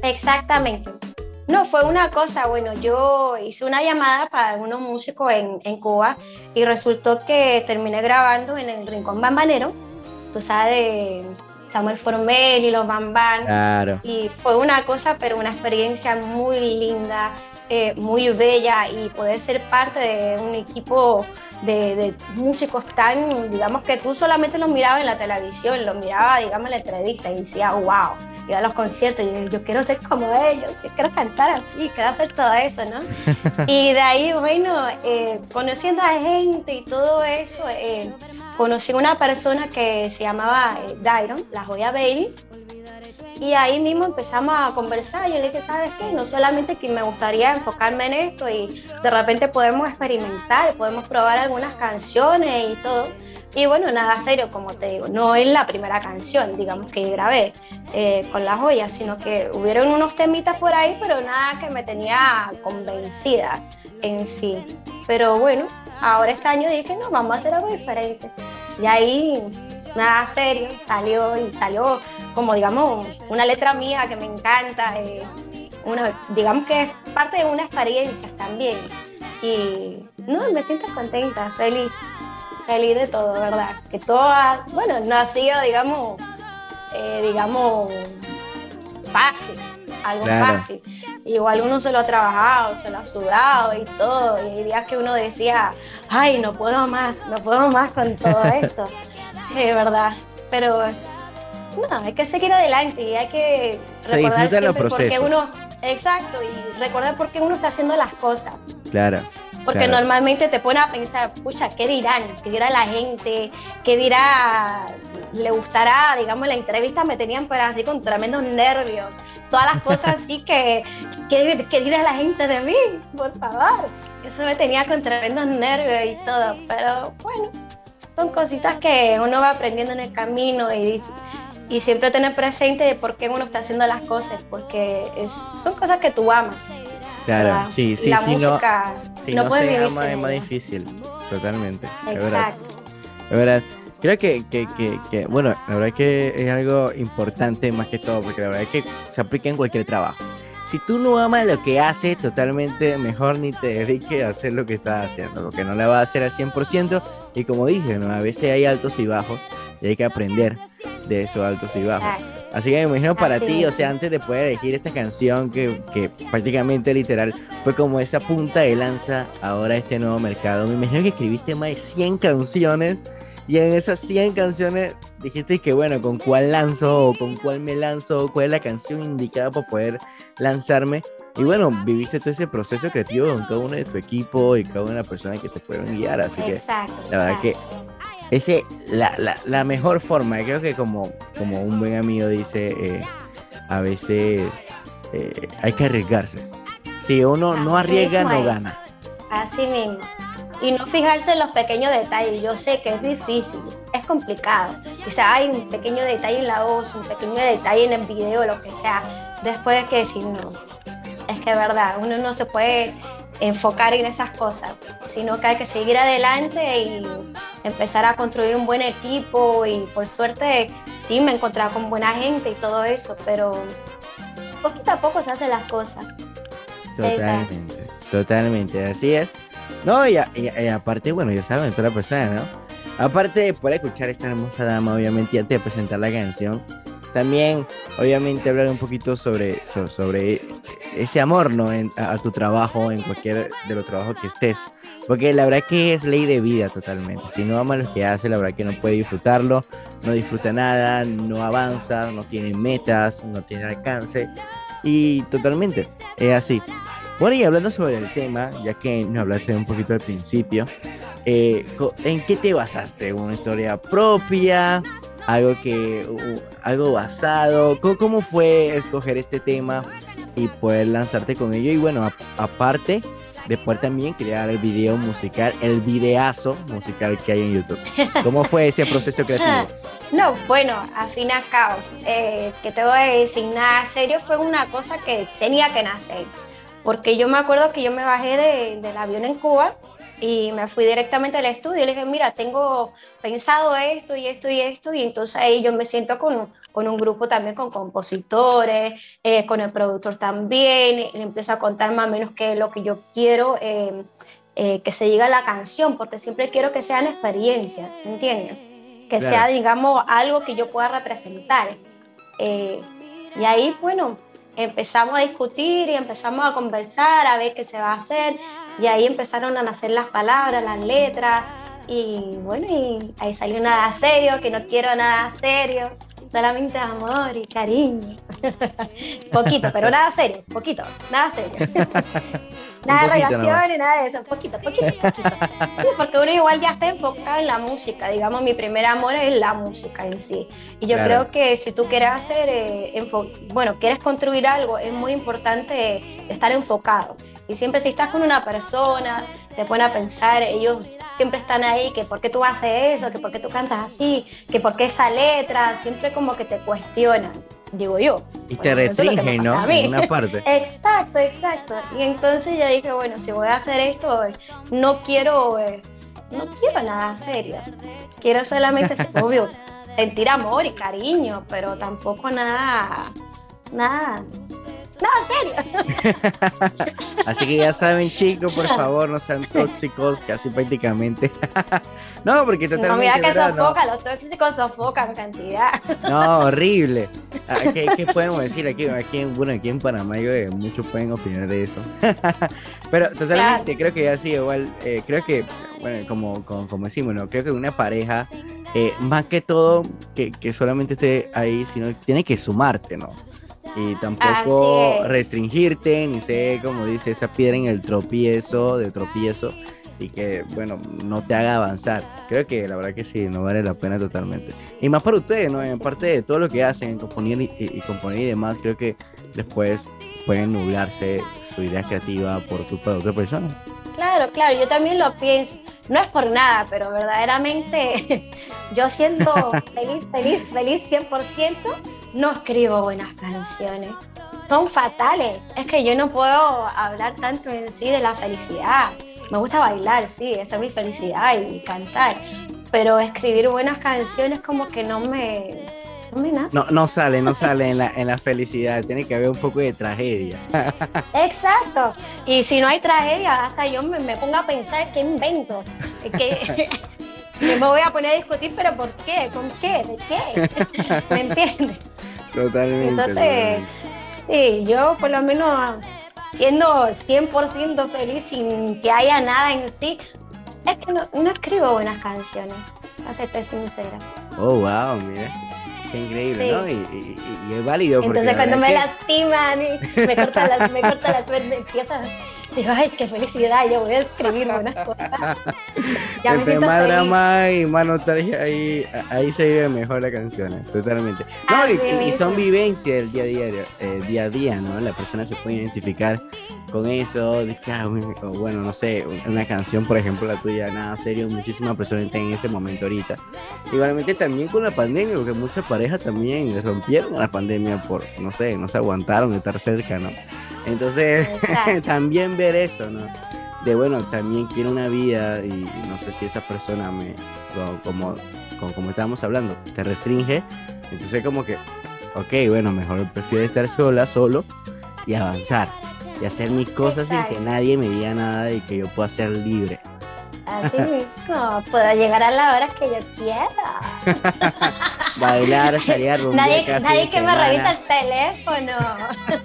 [SPEAKER 11] Exactamente. No, fue una cosa, bueno, yo hice una llamada para algunos músicos en, en Cuba y resultó que terminé grabando en el Rincón Bambanero, tú sabes, de Samuel Formel y los Bamban.
[SPEAKER 2] Claro.
[SPEAKER 11] Y fue una cosa, pero una experiencia muy linda, eh, muy bella y poder ser parte de un equipo de, de músicos tan, digamos que tú solamente los mirabas en la televisión, los miraba, digamos, en la entrevista y decía, wow, iba a los conciertos y yo, yo quiero ser como ellos, yo quiero cantar así, quiero hacer todo eso, ¿no? y de ahí, bueno, eh, conociendo a gente y todo eso, eh, conocí a una persona que se llamaba eh, Dairon, la joya baby, y ahí mismo empezamos a conversar. Yo le dije, ¿sabes qué? No solamente que me gustaría enfocarme en esto y de repente podemos experimentar, podemos probar algunas canciones y todo. Y bueno, nada serio, como te digo, no es la primera canción, digamos, que grabé eh, con la joya, sino que hubieron unos temitas por ahí, pero nada que me tenía convencida en sí. Pero bueno, ahora este año dije, no, vamos a hacer algo diferente. Y ahí, nada serio, salió y salió como, digamos, una letra mía que me encanta, eh, una, digamos que es parte de una experiencia también. Y no, me siento contenta, feliz, feliz de todo, ¿verdad? Que todo, ha- bueno, no ha sido, digamos, eh, digamos, fácil, algo
[SPEAKER 2] Claro.
[SPEAKER 11] fácil. Igual uno se lo ha trabajado, se lo ha sudado y todo. Y hay días que uno decía, ay, no puedo más, no puedo más con todo esto. Es verdad. Pero no, hay que seguir adelante y hay que
[SPEAKER 2] Se
[SPEAKER 11] recordar
[SPEAKER 2] los
[SPEAKER 11] qué
[SPEAKER 2] procesos.
[SPEAKER 11] uno, exacto, y recordar por qué uno está haciendo las cosas.
[SPEAKER 2] Claro.
[SPEAKER 11] Porque
[SPEAKER 2] claro.
[SPEAKER 11] normalmente te pone a pensar, pucha, ¿qué dirán? ¿Qué dirá la gente? ¿Qué dirá? ¿Le gustará? Digamos, la entrevista me tenían pero así con tremendos nervios. todas las cosas así que, que, que dirá la gente de mí, por favor. Eso me tenía con tremendos nervios y todo, pero bueno, son cositas que uno va aprendiendo en el camino y, y siempre tener presente de por qué uno está haciendo las cosas, porque es, son cosas que tú amas.
[SPEAKER 2] Claro,
[SPEAKER 11] ¿verdad?
[SPEAKER 2] sí, sí,
[SPEAKER 11] la
[SPEAKER 2] sí,
[SPEAKER 11] música
[SPEAKER 2] no, si
[SPEAKER 11] no,
[SPEAKER 2] no,
[SPEAKER 11] puede
[SPEAKER 2] se
[SPEAKER 11] vivir
[SPEAKER 2] ama
[SPEAKER 11] sin
[SPEAKER 2] es más difícil, totalmente. Es.
[SPEAKER 11] Exacto.
[SPEAKER 2] Es verdad. Creo que, que, que, que, bueno, la verdad que es algo importante más que todo, porque la verdad es que se aplica en cualquier trabajo. Si tú no amas lo que haces, totalmente mejor ni te dediques a hacer lo que estás haciendo, porque no le vas a hacer al 100%. Y como dije, ¿no? a veces hay altos y bajos y hay que aprender de esos altos y bajos. Así que me imagino para
[SPEAKER 11] Así
[SPEAKER 2] ti, o sea, antes de poder elegir esta canción que, que prácticamente literal fue como esa punta de lanza ahora este nuevo mercado, me imagino que escribiste más de 100 canciones y en esas 100 canciones dijiste que bueno, con cuál lanzo o con cuál me lanzo, cuál es la canción indicada para poder lanzarme. Y bueno, viviste todo ese proceso creativo con cada uno de tu equipo y cada una personas que te pueden guiar, así que
[SPEAKER 11] Exacto.
[SPEAKER 2] la verdad que ese la, la, la mejor forma, creo que como, como un buen amigo dice, eh, a veces eh, hay que arriesgarse. Si uno no arriesga, no gana.
[SPEAKER 11] Así mismo. Y no fijarse en los pequeños detalles. Yo sé que es difícil, es complicado. Quizá hay un pequeño detalle en la voz, un pequeño detalle en el video, lo que sea. Después hay que decir no. Es que es verdad, uno no se puede enfocar en esas cosas, sino que hay que seguir adelante y empezar a construir un buen equipo. Y por suerte, sí me he encontrado con buena gente y todo eso, pero poquito a poco se hacen las cosas.
[SPEAKER 2] Totalmente, totalmente, así es. No, y, a- y y aparte, bueno, ya saben, toda la persona, ¿no? Aparte de poder escuchar a esta hermosa dama, obviamente, antes de presentar la canción, también, obviamente, hablar un poquito sobre, so- sobre ese amor, ¿no? En- a, a tu trabajo, en cualquier de los trabajos que estés. Porque la verdad que es ley de vida totalmente. Si no ama lo que hace, la verdad que no puede disfrutarlo, no disfruta nada, no avanza, no tiene metas, no tiene alcance. Y totalmente, es así. Bueno, y hablando sobre el tema, ya que nos hablaste un poquito al principio, eh, ¿en qué te basaste? ¿Una historia propia? ¿Algo que algo basado? ¿Cómo, cómo fue escoger este tema y poder lanzarte con ello? Y bueno, aparte de poder también crear el video musical, el videazo musical que hay en YouTube. ¿Cómo fue ese proceso creativo?
[SPEAKER 11] No, bueno, al fin y al cabo, eh, que te voy a decir nada serio, fue una cosa que tenía que nacer. Porque yo me acuerdo que yo me bajé de- del avión en Cuba y me fui directamente al estudio y le dije, mira, tengo pensado esto y esto y esto, y entonces ahí yo me siento con, con un grupo también con compositores, eh, con el productor también, y le empiezo a contar más o menos qué es lo que yo quiero eh, eh, que se diga la canción, porque siempre quiero que sean experiencias, ¿me entiendes? Que
[SPEAKER 2] Claro.
[SPEAKER 11] sea, digamos, algo que yo pueda representar. Y ahí, bueno, empezamos a discutir y empezamos a conversar, a ver qué se va a hacer. Y ahí empezaron a nacer las palabras, las letras. Y bueno, y ahí salió nada serio, que no quiero nada serio. Solamente amor y cariño. poquito, pero nada serio, poquito, nada serio. nada de relaciones, nada de eso, poquito, poquito, poquito. Sí, porque uno igual ya está enfocado en la música, digamos, mi primer amor es la música en sí. Y yo
[SPEAKER 2] Claro.
[SPEAKER 11] creo que si tú quieres hacer, eh, bueno, quieres construir algo, es muy importante estar enfocado. Y siempre si estás con una persona, te ponen a pensar, ellos siempre están ahí, que por qué tú haces eso, que por qué tú cantas así, que por qué esa letra, siempre como que te cuestionan, digo yo.
[SPEAKER 2] Y te
[SPEAKER 11] Bueno,
[SPEAKER 2] restringen, ¿no?
[SPEAKER 11] pasa a mí.
[SPEAKER 2] En una parte.
[SPEAKER 11] Exacto, exacto. Y entonces yo dije, bueno, si voy a hacer esto, eh, no quiero, eh, no quiero nada serio. Quiero solamente, obvio, sentir amor y cariño, pero tampoco nada, nada, nada serio.
[SPEAKER 2] Así que ya saben, chicos, por favor, no sean tóxicos, casi prácticamente. no, porque
[SPEAKER 11] No,
[SPEAKER 2] totalmente.
[SPEAKER 11] mira que
[SPEAKER 2] ¿verdad? No.
[SPEAKER 11] sofoca, los tóxicos sofocan cantidad.
[SPEAKER 2] No, horrible. Ah, ¿Qué, qué podemos decir aquí? Aquí, en- bueno, aquí en Panamá yo, eh, muchos pueden opinar de eso. Pero totalmente, creo que ya sí, igual, eh, creo que, bueno, como, como, como decimos, ¿no? creo que una pareja, eh, más que todo, que, que solamente esté ahí, sino tiene que sumarte, ¿no? Y tampoco restringirte, ni ser, como dice, esa piedra en el tropiezo, de tropiezo, y que, bueno, no te haga avanzar. Creo que la verdad que sí, no vale la pena totalmente. Y más para ustedes, ¿no? En parte de todo lo que hacen, en componer y, y- y componer y demás, creo que después pueden nublarse su idea creativa por culpa de otra persona.
[SPEAKER 11] Claro, claro, yo también lo pienso. No es por nada, pero verdaderamente yo siendo feliz, feliz, feliz 100%, no escribo buenas canciones. Son fatales. Es que yo no puedo hablar tanto en sí de la felicidad. Me gusta bailar, sí, esa es mi felicidad y cantar. Pero escribir buenas canciones como que no me, no me nace.
[SPEAKER 2] No, no sale, no sale en la, en la felicidad. Tiene que haber un poco de tragedia.
[SPEAKER 11] Exacto. Y si no hay tragedia, hasta yo me, me pongo a pensar qué invento. me voy a poner a discutir, pero ¿por qué? ¿Con qué? ¿De qué? ¿Me entiendes?
[SPEAKER 2] Totalmente.
[SPEAKER 11] Entonces, sí, yo por lo menos siendo 100% feliz sin que haya nada en sí, es que no, no escribo buenas canciones, a serte sincera.
[SPEAKER 2] Oh, wow, mira. Qué increíble,
[SPEAKER 11] Sí.
[SPEAKER 2] ¿no? Y, y- y- y es válido.
[SPEAKER 11] Entonces cuando me
[SPEAKER 2] verdad
[SPEAKER 11] lastiman y me cortan las, me cortan las piernas, ay, qué felicidad, yo voy a escribir buenas cosas.
[SPEAKER 2] que
[SPEAKER 11] Ya me
[SPEAKER 2] Entre más
[SPEAKER 11] feliz.
[SPEAKER 2] drama y más nostalgia, ahí, ahí se vive mejor las canciones, totalmente. No, y, son vivencias del día a día, eh, día a día, ¿no? La persona se puede identificar con eso, de que, ah, bueno, no sé, una canción, por ejemplo, la tuya, nada serio, muchísimas personas están en ese momento ahorita. Igualmente también con la pandemia, porque muchas parejas también rompieron la pandemia por, no sé, no se aguantaron de estar cerca, ¿no? Entonces, también ver eso, ¿no? De bueno, también quiero una vida y no sé si esa persona me, co- como, como, como estábamos hablando, te restringe. Entonces como que, ok, bueno, mejor prefiero estar sola, solo y avanzar. Y hacer mis cosas sin que nadie me diga nada y que yo pueda ser libre.
[SPEAKER 11] Así mismo, puedo llegar a la hora que yo quiera.
[SPEAKER 2] Bailar, salir a rumbear
[SPEAKER 11] Nadie, nadie que me revisa el teléfono.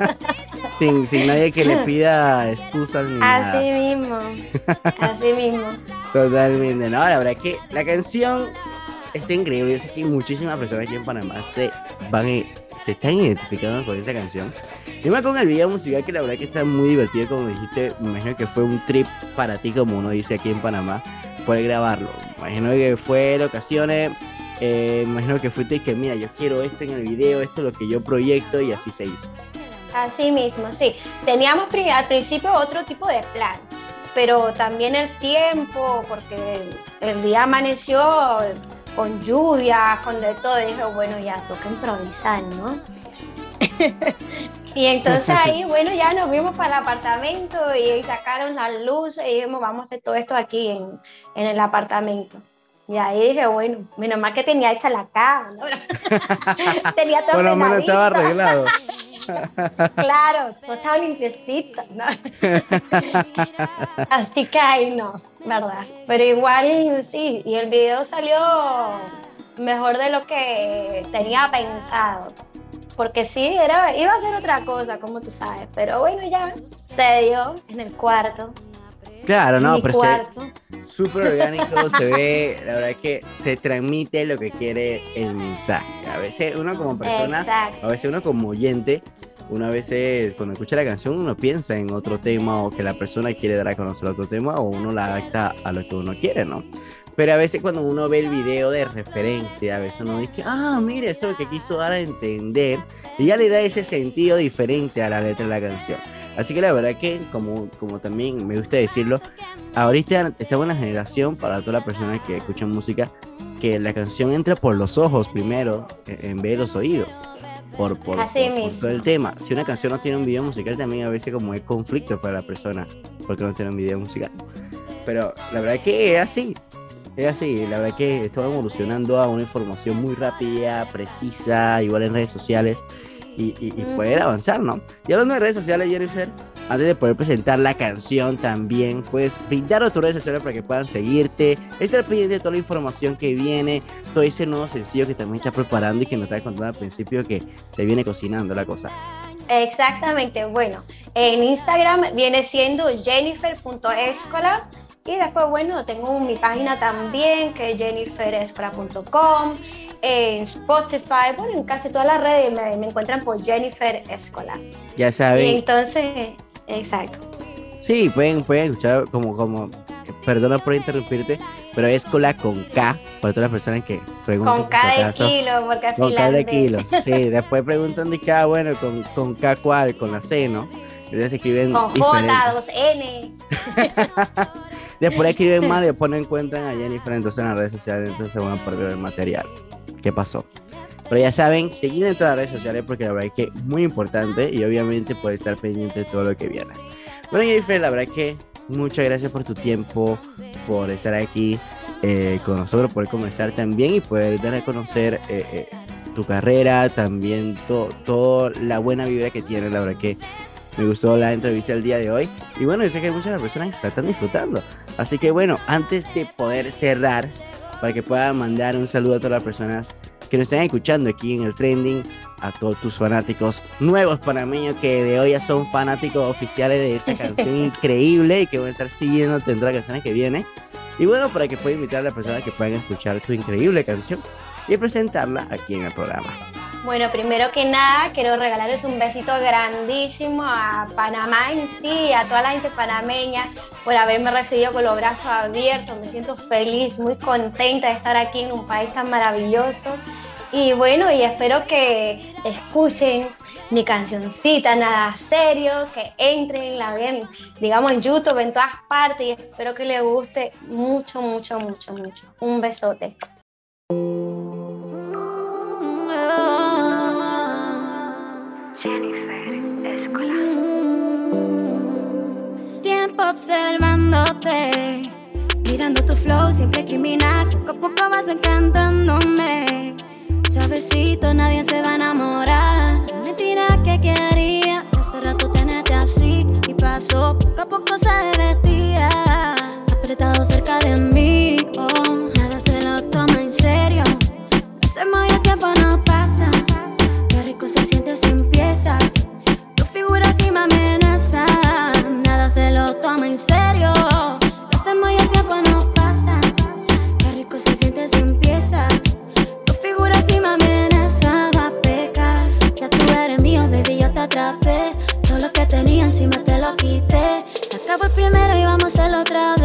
[SPEAKER 2] sin, sin nadie que le pida excusas ni nada.
[SPEAKER 11] Así mismo, así mismo.
[SPEAKER 2] Totalmente, no, la verdad es que la canción está increíble. Sé que muchísimas personas aquí en Panamá se van a- se están identificando con esa canción. Más con el video musical que la verdad que está muy divertido, como dijiste, me imagino que fue un trip para ti, como uno dice aquí en Panamá, poder grabarlo. Me imagino que fue en ocasiones, eh, me imagino que fuiste y que mira, yo quiero esto en el video, esto es lo que yo proyecto y así se hizo.
[SPEAKER 11] Así mismo, sí. Teníamos al principio otro tipo de plan, pero también el tiempo, porque el día amaneció con lluvia, con de todo, y dije, bueno, ya toca improvisar, ¿no? y entonces ahí, bueno, ya nos vimos para el apartamento y sacaron las luces y dijimos, vamos a hacer todo esto aquí en, en el apartamento. Y ahí dije, bueno, menos mal que tenía hecha la cama, ¿no? tenía todo
[SPEAKER 2] lo menos estaba arreglado.
[SPEAKER 11] Claro, todo estaba limpiecito, ¿no? Así que ahí no, ¿verdad? Pero igual sí, y el video salió mejor de lo que tenía pensado. Porque sí, era, iba a ser otra cosa, como tú sabes. Pero bueno, ya se dio en el cuarto.
[SPEAKER 2] Claro, no, pero súper orgánico, se ve, la verdad es que se transmite lo que quiere el mensaje. A veces uno como persona,
[SPEAKER 11] Exacto.
[SPEAKER 2] a veces uno como oyente, uno a veces cuando escucha la canción uno piensa en otro tema o que la persona quiere dar a conocer otro tema o uno la adapta a lo que uno quiere, ¿no? Pero a veces cuando uno ve el video de referencia, a veces uno dice, ah, mire, eso es lo que quiso dar a entender. Y ya le da ese sentido diferente a la letra de la canción. Así que la verdad que, como, como también me gusta decirlo, ahorita en una generación para todas las personas que escuchan música, que la canción entra por los ojos primero, en en vez de los oídos. Por, por,
[SPEAKER 11] Así
[SPEAKER 2] por- por todo el tema. Si una canción no tiene un video musical, también a veces como es conflicto para la persona, porque no tiene un video musical. Pero la verdad que es así. Es así, la verdad que estamos evolucionando a una información muy rápida, precisa, igual en redes sociales y, y- y poder avanzar, ¿no? Y hablando de redes sociales, Jennifer, antes de poder presentar la canción también, puedes brindar a tus redes sociales para que puedan seguirte, estar pendiente de toda la información que viene, todo ese nuevo sencillo que también estás preparando y que nos estás contando al principio que se viene cocinando la cosa.
[SPEAKER 11] Exactamente, bueno, en Instagram viene siendo jennifer.escola y después, bueno, tengo mi página también que es jenniferescola.com, en Spotify, bueno, en casi todas las redes me, me encuentran por Jennifer Escola.
[SPEAKER 2] Ya
[SPEAKER 11] Y
[SPEAKER 2] saben,
[SPEAKER 11] entonces, exacto.
[SPEAKER 2] Sí, pueden, pueden escuchar como, como perdona por interrumpirte, pero es cola con K, para todas las personas que preguntan.
[SPEAKER 11] Con K de
[SPEAKER 2] acaso.
[SPEAKER 11] kilo, porque es
[SPEAKER 2] Con K de kilo, sí. Después preguntan de que, ah, bueno, con, con K cuál, con la C, ¿no? Entonces escriben
[SPEAKER 11] Con
[SPEAKER 2] diferente.
[SPEAKER 11] J, dos N.
[SPEAKER 2] Después escriben mal y después no encuentran a Jennifer entonces en las redes sociales, entonces se van a perder el material. ¿Qué pasó? Pero ya saben, seguir en todas las redes sociales porque la verdad es que es muy importante y obviamente puede estar pendiente de todo lo que viene. Bueno, Jennifer, la verdad es que muchas gracias por tu tiempo, por estar aquí eh, con nosotros, poder conversar también y poder dar a conocer eh, eh, tu carrera, también to- toda la buena vibra que tienes, la verdad que me gustó la entrevista del día de hoy. Y bueno, yo sé que hay muchas personas que están disfrutando. Así que bueno, antes de poder cerrar, para que pueda mandar un saludo a todas las personas que nos están escuchando aquí en el trending, a todos tus fanáticos nuevos panameños que de hoy ya son fanáticos oficiales de esta canción increíble y que van a estar siguiéndote en todas las canciones que viene. Y bueno, para que pueda invitar a las personas que puedan escuchar tu increíble canción y presentarla aquí en el programa.
[SPEAKER 11] Bueno, primero que nada, quiero regalarles un besito grandísimo a Panamá en sí, a toda la gente panameña por haberme recibido con los brazos abiertos. Me siento feliz, muy contenta de estar aquí en un país tan maravilloso. Y bueno, y espero que escuchen mi cancioncita, nada serio, que entren, la vean, digamos, en YouTube, en todas partes, y espero que les guste mucho, mucho, mucho, mucho. Un besote.
[SPEAKER 12] Tiempo observándote, mirando tu flow siempre criminal, poco a poco vas encantándome. Suavecito, nadie se va a enamorar. Mentira que quería hace rato tenerte así y pasó, poco a poco se vestía. Otra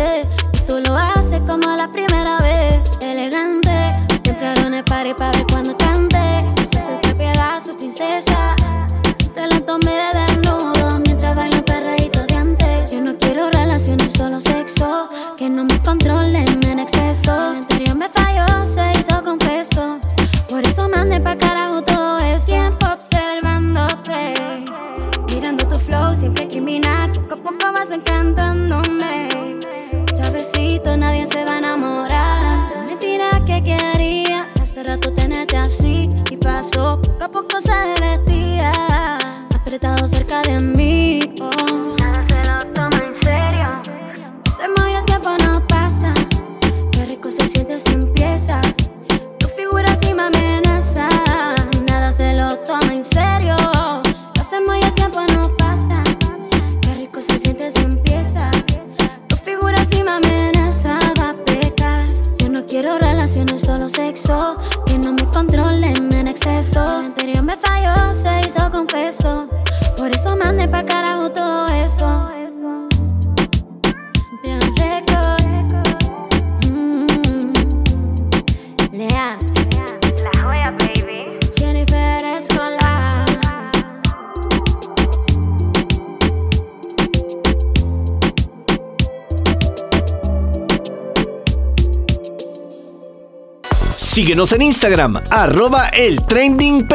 [SPEAKER 1] En Instagram, arroba el trending.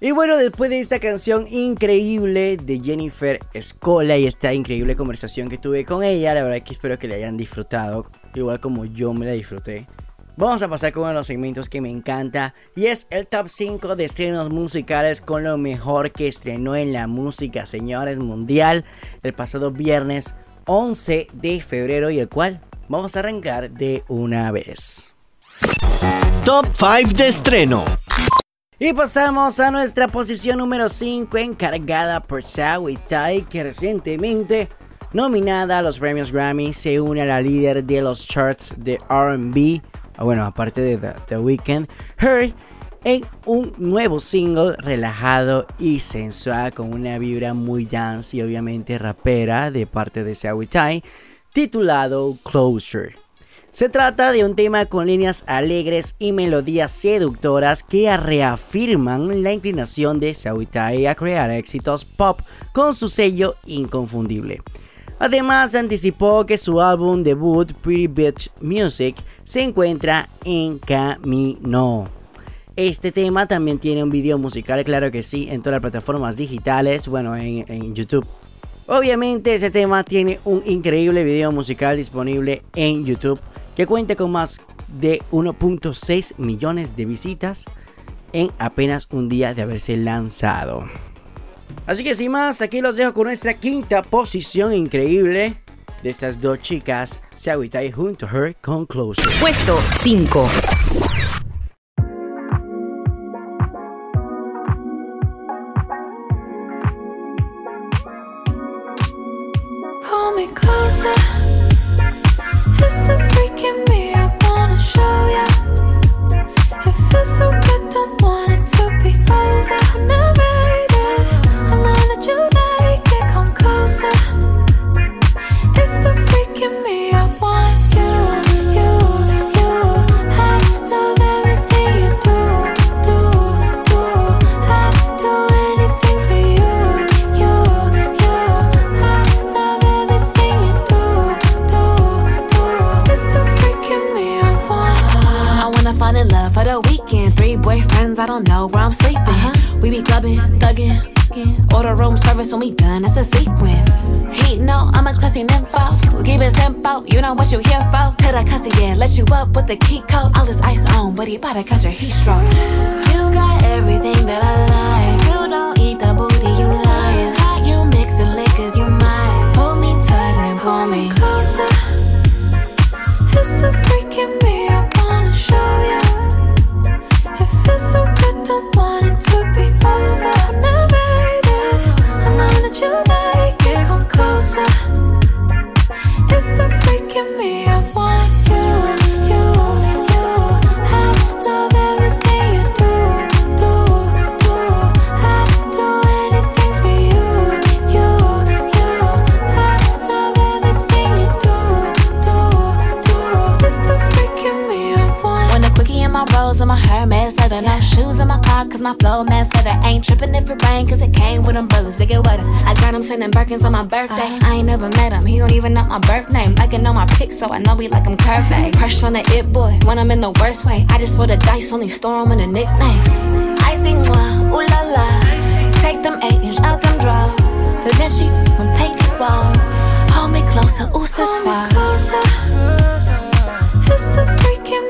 [SPEAKER 2] Y bueno, después de esta canción increíble de Jennifer Escola y esta increíble conversación que tuve con ella, la verdad que espero que la hayan disfrutado, igual como yo me la disfruté. Vamos a pasar con uno de los segmentos que me encanta y es el top 5 de estrenos musicales con lo mejor que estrenó en la música, señores, mundial, el pasado viernes 11 de febrero y el cual vamos a arrancar de una vez.
[SPEAKER 1] Top 5 de estreno.
[SPEAKER 2] Y pasamos a nuestra posición número 5 encargada por Sawi Tai que recientemente nominada a los premios Grammy se une a la líder de los charts de RB, ah, bueno aparte de The, Weeknd, Her, en un nuevo single relajado y sensual con una vibra muy dance y obviamente rapera de parte de Sawi Tai titulado Closure. Se trata de un tema con líneas alegres y melodías seductoras que reafirman la inclinación de Sauitai a crear éxitos pop con su sello inconfundible. Además, anticipó que su álbum debut, Pretty Bitch Music, se encuentra en camino. Este tema también tiene un video musical, claro que sí, en todas las plataformas digitales, bueno, en, en YouTube. Obviamente ese tema tiene un increíble video musical disponible en YouTube que cuenta con más de 1.6 millones de visitas en apenas un día de haberse lanzado. Así que sin más, aquí los dejo con nuestra quinta posición increíble de estas dos chicas, Sawitai junto a Her con Closer.
[SPEAKER 13] Puesto 5.
[SPEAKER 14] Keep you know what you here for. Tell that cussy, yeah, let you up with the key code. All this ice on, but he bout to catch a heat stroke. You got everything that I like. Cause my flow mask feather. Ain't tripping if it rain, cause it came with umbrellas to get wetter. I got him sending Birkins on my birthday. Uh-huh. I ain't never met him, he don't even know my birth name. I can know my pics, so I know he like him curved. Uh-huh. Crush on the it boy, when I'm in the worst way. I just roll the dice, only store him in the nicknames. I see moi, ooh la la. Take them eight inch out them drawers. Da Vinci from paint his walls. Hold me closer, ooh, so.
[SPEAKER 5] It's the freak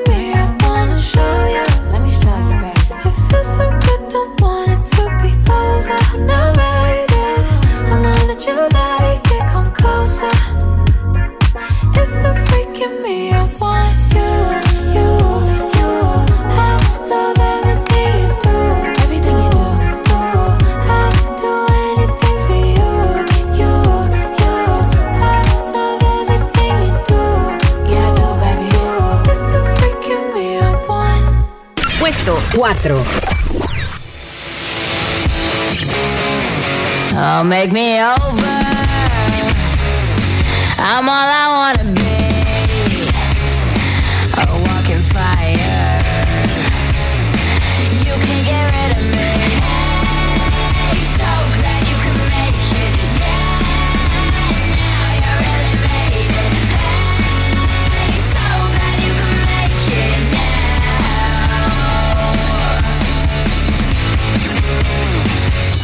[SPEAKER 13] Puesto 4.
[SPEAKER 15] Oh, make me over. I'm all I.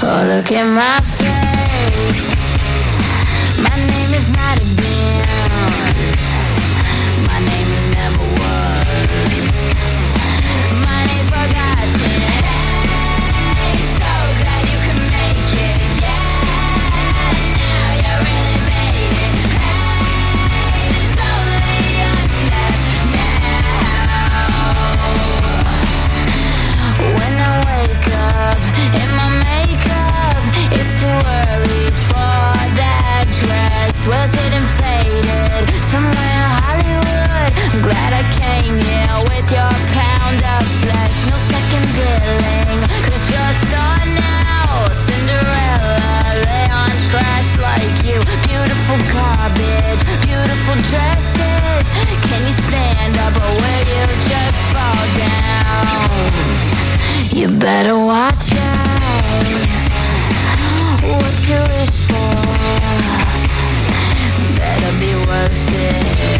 [SPEAKER 15] Oh, look at my face. dresses. Can you stand up or will you just fall down? You better watch out. What you wish for. Better be worth it.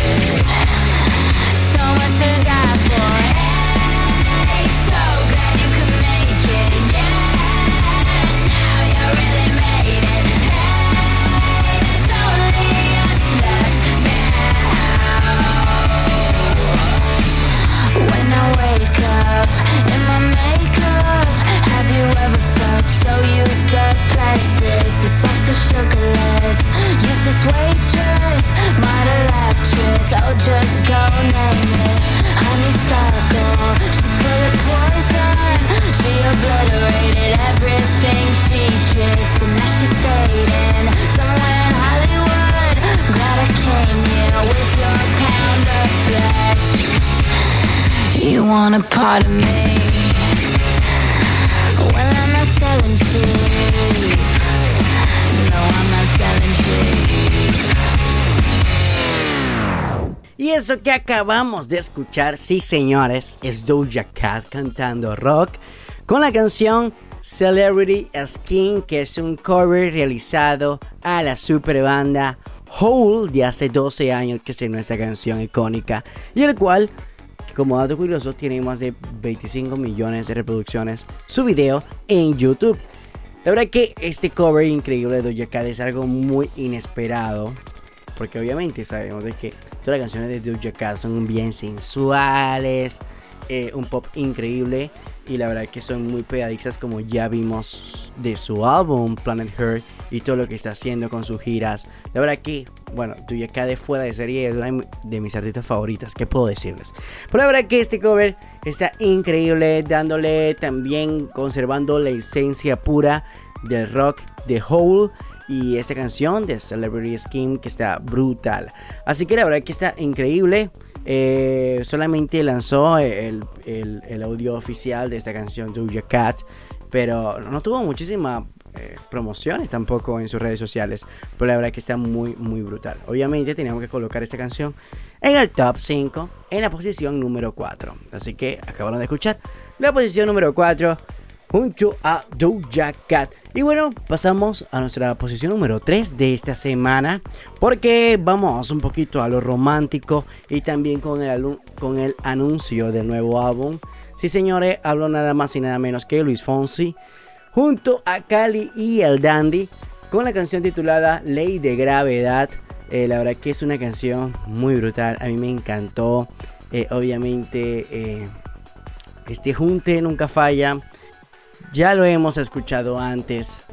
[SPEAKER 15] just go nameless Honeysuckle, she's full of poison. She obliterated everything she kissed. And now she's fading. Somewhere in Hollywood. Glad I came here with your pound of flesh. You want a part of me? Well, I'm not selling cheap No, I'm not selling cheap
[SPEAKER 2] Y eso que acabamos de escuchar, sí señores, es Doja Cat cantando rock con la canción Celebrity Skin, que es un cover realizado a la super banda Hole de hace 12 años, que es nuestra canción icónica, y el cual, como dato curioso, tiene más de 25 millones de reproducciones su video en YouTube. La verdad que este cover increíble de Doja Cat es algo muy inesperado, porque obviamente sabemos de que todas las canciones de Doja Cat son bien sensuales, eh, un pop increíble y la verdad que son muy pegadizas como ya vimos de su álbum Planet Earth y todo lo que está haciendo con sus giras. La verdad que, bueno, Doja Cat de fuera de serie es una de mis artistas favoritas, ¿qué puedo decirles? Pero la verdad que este cover está increíble, dándole también, conservando la esencia pura del rock de Hole y esta canción de Celebrity Skin que está brutal. Así que la verdad que está increíble. Eh, solamente lanzó el, el- audio oficial de esta canción Doja Cat, pero no tuvo muchísimas eh, promociones tampoco en sus redes sociales. Pero la verdad que está muy, muy brutal. Obviamente teníamos que colocar esta canción en el top 5, en la posición número 4. Así que acabaron de escuchar la posición número 4 junto a Doja Cat. Y bueno, pasamos a nuestra posición número 3 de esta semana. Porque vamos un poquito a lo romántico y también con el, con el anuncio del nuevo álbum. Sí, señores, hablo nada más y nada menos que Luis Fonsi. Junto a Cali y el Dandy. Con la canción titulada Ley de Gravedad. Eh, la verdad que es una canción muy brutal. A mí me encantó. Eh, obviamente, eh, este junte nunca falla. Ya lo hemos escuchado antes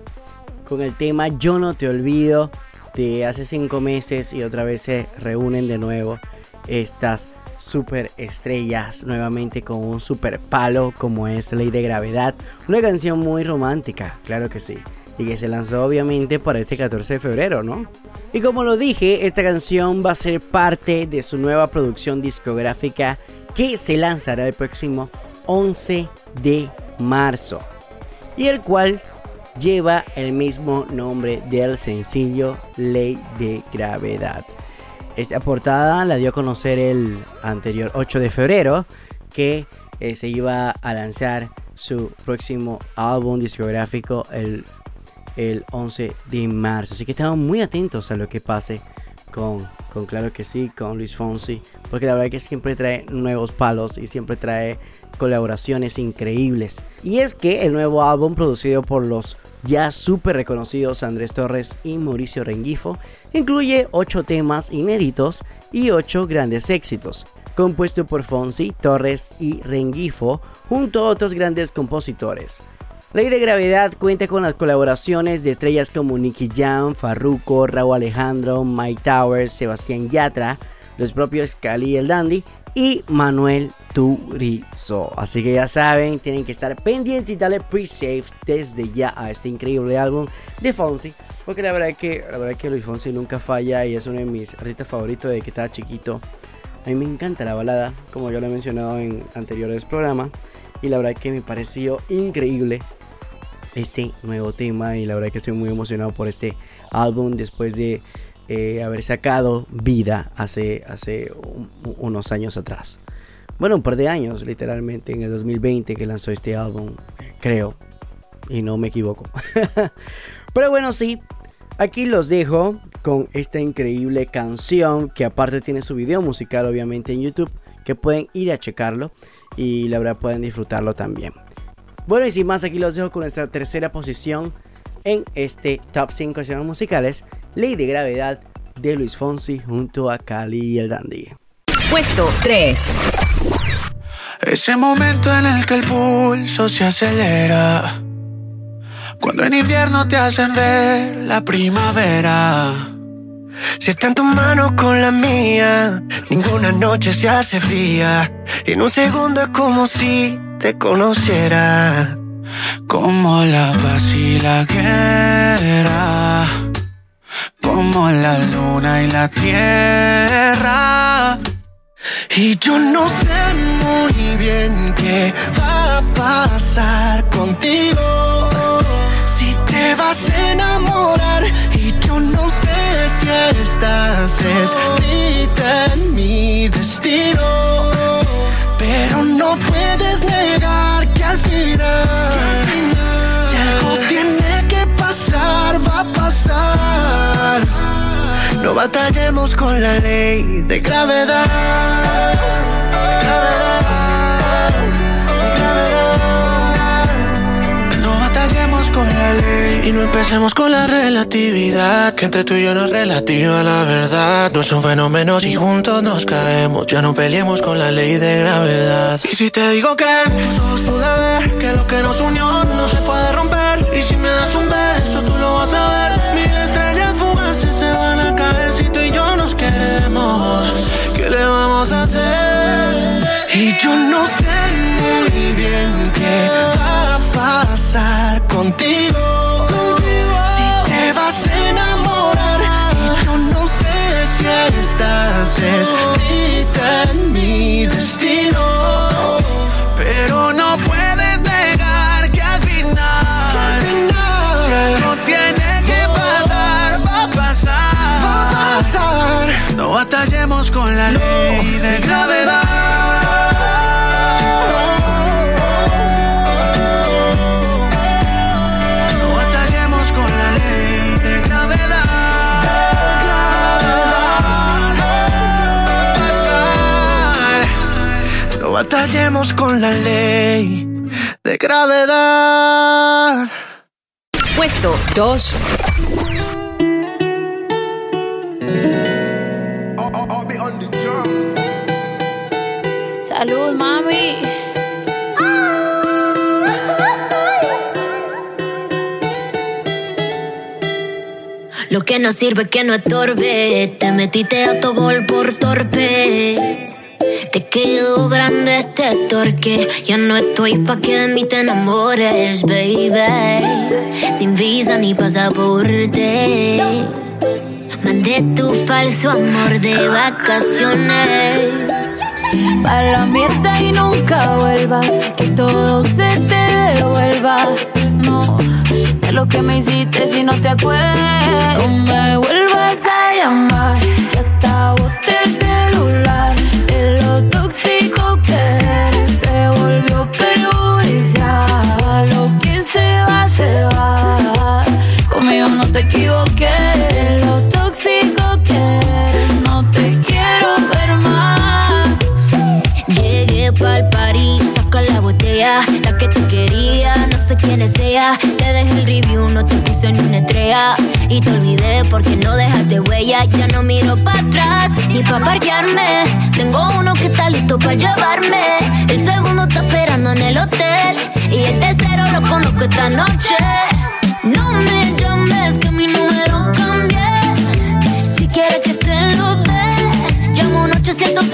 [SPEAKER 2] con el tema Yo no te olvido de hace cinco meses y otra vez se reúnen de nuevo estas super estrellas nuevamente con un super palo como es Ley de Gravedad. Una canción muy romántica, claro que sí. Y que se lanzó obviamente para este 14 de febrero, ¿no? Y como lo dije, esta canción va a ser parte de su nueva producción discográfica que se lanzará el próximo 11 de marzo. Y el cual lleva el mismo nombre del sencillo Ley de Gravedad. Esta portada la dio a conocer el anterior 8 de febrero que eh, se iba a lanzar su próximo álbum discográfico el, el 11 de marzo. Así que estamos muy atentos a lo que pase con, claro que sí, con Luis Fonsi. Porque la verdad que siempre trae nuevos palos y siempre trae colaboraciones increíbles. Y es que el nuevo álbum producido por los ya súper reconocidos Andrés Torres y Mauricio Rengifo incluye 8 temas inéditos y 8 grandes éxitos. Compuesto por Fonsi, Torres y Rengifo junto a otros grandes compositores. Ley de Gravedad cuenta con las colaboraciones de estrellas como Nicky Jam, Farruko, Raúl Alejandro, Mike Towers, Sebastián Yatra, los propios Cali y el Dandy y Manuel Turizo. Así que ya saben, tienen que estar pendientes y darle pre-save desde ya a este increíble álbum de Fonsi. Porque la verdad es que, la verdad es que Luis Fonsi nunca falla y es uno de mis artistas favoritos desde que estaba chiquito. A mí me encanta la balada, como yo lo he mencionado en anteriores programas. Y la verdad es que me pareció increíble este nuevo tema y la verdad que estoy muy emocionado por este álbum después de eh, haber sacado vida hace, hace un- unos años atrás. Bueno, un par de años literalmente en el 2020 que lanzó este álbum, creo, y no me equivoco. Pero bueno, sí, aquí los dejo con esta increíble canción que aparte tiene su video musical obviamente en YouTube, que pueden ir a checarlo y la verdad pueden disfrutarlo también. Bueno, y sin más, aquí los dejo con nuestra tercera posición en este top 5 canciones musicales, Ley de Gravedad de Luis Fonsi junto a Cali y el Dandy.
[SPEAKER 13] Puesto 3.
[SPEAKER 16] Ese momento en el que el pulso se acelera. Cuando en invierno te hacen ver la primavera.
[SPEAKER 10] Si está en tus manos con la mía, ninguna noche se hace fría. Y en un segundo es como si te conociera.
[SPEAKER 16] Como la paz y la guerra. Como la luna y la tierra.
[SPEAKER 10] Y yo no sé muy bien qué va a pasar contigo. Si te vas a enamorar no sé si estás escrita en mi destino. Pero no puedes negar que al final, si algo tiene que pasar, va a pasar. No batallemos con la ley de gravedad. Y no empecemos con la relatividad. Que entre tú y yo no es relativa la verdad. No son fenómenos y juntos nos caemos. Ya no peleemos con la ley de gravedad. Y si te digo que tus ojos pude ver que lo que nos unió no se puede romper. Y si me das un beso, tú lo vas a ver. Mil estrellas fugaces se van a caer si tú y yo nos queremos. ¿Qué le vamos a hacer? Y yo no sé muy bien qué va a pasar contigo. Escrita en mi destino. Pero no puedes negar que al final, si algo tiene que pasar, va a pasar. Va a pasar. No batallemos con la ley de gravedad. Batallemos con la ley de gravedad.
[SPEAKER 13] Puesto 2.
[SPEAKER 17] Salud, mami.
[SPEAKER 18] Lo que no sirve que no estorbe. Te metiste a tu gol por torpe. Te quedó grande este torque. Ya no estoy pa' que de mí te enamores, baby. Sin visa ni pasaporte. Mandé tu falso amor de vacaciones.
[SPEAKER 17] Para la mierda y nunca vuelvas. Que todo se te devuelva. No, de lo que me hiciste si no te acuerdas. No me vuelvas a llamar.
[SPEAKER 18] Y te olvidé porque no dejaste huella. Ya no miro para atrás ni pa' parquearme. Tengo uno que está listo para llevarme. El segundo está esperando en el hotel. Y el tercero lo conozco esta noche. No me llames que mi número cambié. Si quieres que te lo dé, llamo un 800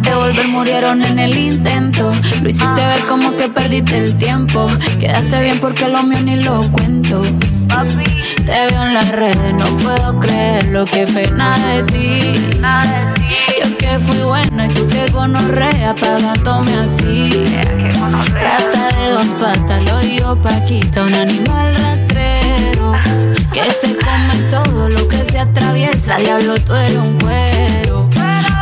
[SPEAKER 18] de
[SPEAKER 17] volver murieron en el intento. Lo hiciste ver como que perdiste el tiempo. Quedaste bien porque lo mío ni lo cuento. Te veo en las redes, no puedo creer lo que pena de ti. Yo que fui buena y tú que gonorrea pagándome así. Rata de dos patas, lo digo Paquita, un animal rastrero. Que se come todo lo que se atraviesa, diablo, tú eres un cuero.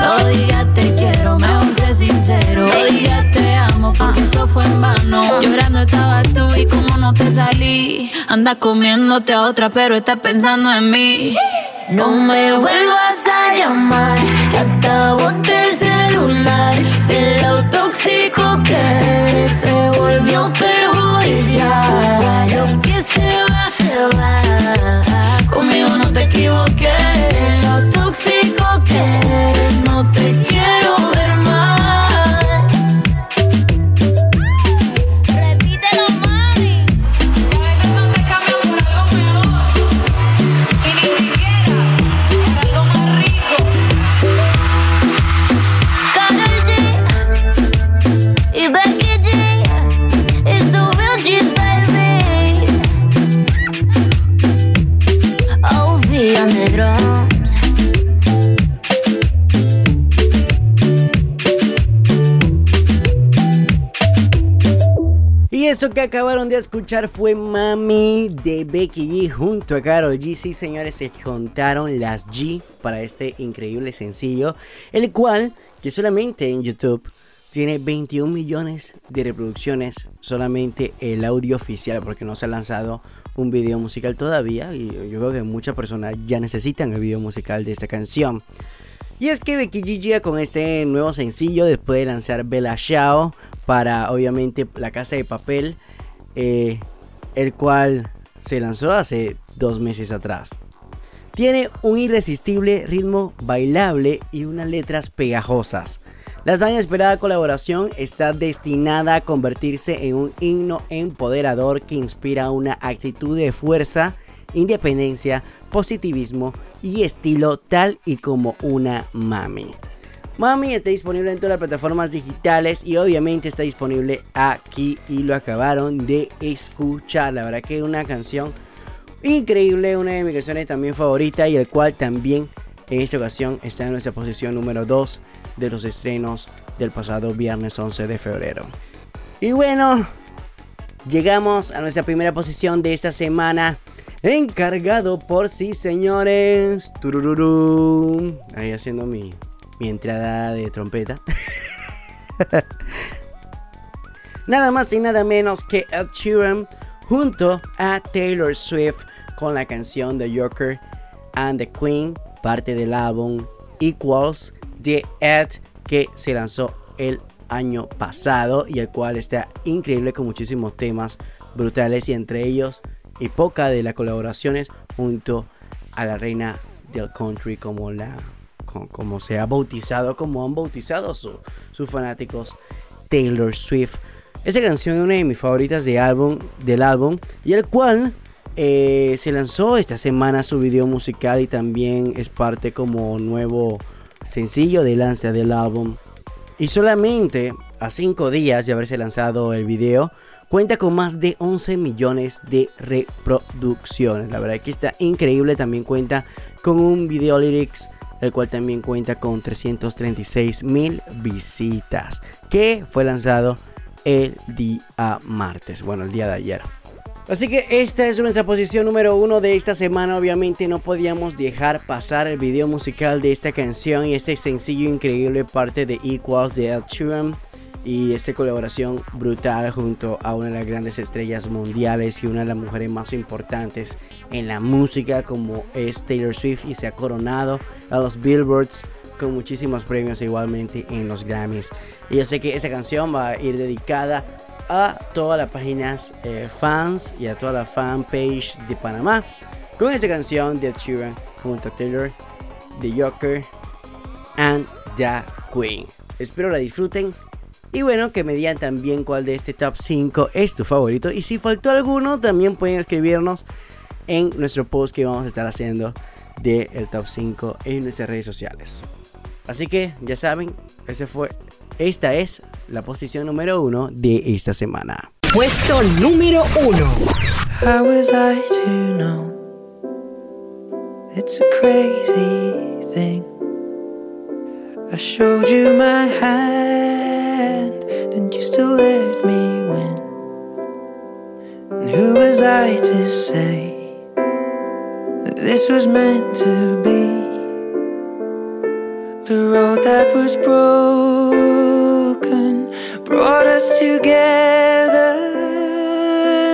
[SPEAKER 17] No digas te quiero, mejor sé sincero. No digas te amo, porque eso fue en vano. Llorando estabas tú y como no te salí. Andas comiéndote a otra, pero estás pensando en mí.
[SPEAKER 18] No me vuelvas a llamar, hasta boté el celular. De lo tóxico que se volvió perjudicial. Lo que se va, se va.
[SPEAKER 17] Conmigo no te equivoques.
[SPEAKER 2] Eso que acabaron de escuchar fue Mami de Becky G junto a Karol G. Sí, señores, se juntaron las G para este increíble sencillo, el cual, que solamente en YouTube tiene 21 millones de reproducciones, solamente el audio oficial, porque no se ha lanzado un video musical todavía. Y yo creo que muchas personas ya necesitan el video musical de esta canción. Y es que Becky G con este nuevo sencillo después de lanzar Bella Ciao para obviamente La Casa de Papel, eh, el cual se lanzó hace dos meses atrás. Tiene un irresistible ritmo bailable y unas letras pegajosas. La tan esperada colaboración está destinada a convertirse en un himno empoderador que inspira una actitud de fuerza, independencia, positivismo y estilo tal y como una mami. Mami está disponible en todas las plataformas digitales y obviamente está disponible aquí y lo acabaron de escuchar. La verdad que es una canción increíble, una de mis canciones también favoritas y el cual también en esta ocasión está en nuestra posición número 2 de los estrenos del pasado viernes 11 de febrero. Y bueno, llegamos a nuestra primera posición de esta semana. Encargado por sí, señores. Turururu. Ahí haciendo mi, mi entrada de trompeta. nada más y nada menos que Ed Sheeran junto a Taylor Swift con la canción The Joker and the Queen, parte del álbum Equals de Ed que se lanzó el año pasado y el cual está increíble con muchísimos temas brutales y entre ellos y poca de las colaboraciones junto a la reina del country como la como, se ha bautizado como han bautizado sus fanáticos Taylor Swift esta canción es una de mis favoritas álbum, del álbum y el cual eh, se lanzó esta semana su video musical y también es parte como nuevo sencillo de lanza del álbum. Y solamente a 5 días de haberse lanzado el video, cuenta con más de 11 millones de reproducciones. La verdad que está increíble. También cuenta con un video lyrics, el cual también cuenta con 336 mil visitas, que fue lanzado el día martes, bueno, el día de ayer. Así que esta es nuestra posición número uno de esta semana. Obviamente no podíamos dejar pasar el video musical de esta canción y este sencillo increíble parte de Equals de El y esta colaboración brutal junto a una de las grandes estrellas mundiales y una de las mujeres más importantes en la música como es Taylor Swift y se ha coronado a los Billboards con muchísimos premios igualmente en los Grammys. Y yo sé que esta canción va a ir dedicada a todas las páginas eh, fans y a toda la fanpage de Panamá con esta canción de Sheeran junto a Taylor, The Joker and The Queen. Espero la disfruten y bueno, que me digan también cuál de este top 5 es tu favorito. Y si faltó alguno, también pueden escribirnos en nuestro post que vamos a estar haciendo del el top 5 en nuestras redes sociales. Así que ya saben, ese fue, esta es la posición número 1 de esta semana.
[SPEAKER 19] Puesto número 1.
[SPEAKER 3] How was I to know? It's a crazy thing. I showed you my hand, and you still let me win. And who was I to say that this was meant to be? The road that was broken brought us together.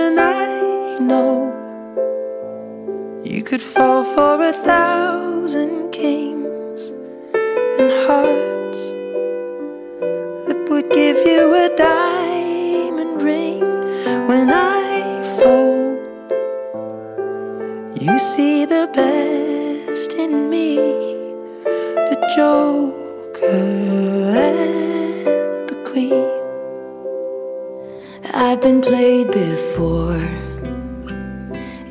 [SPEAKER 3] And I know you could fall for a thousand kings and hearts give you a diamond ring when I fall. You see the best in me the Joker and the Queen.
[SPEAKER 20] I've been played before.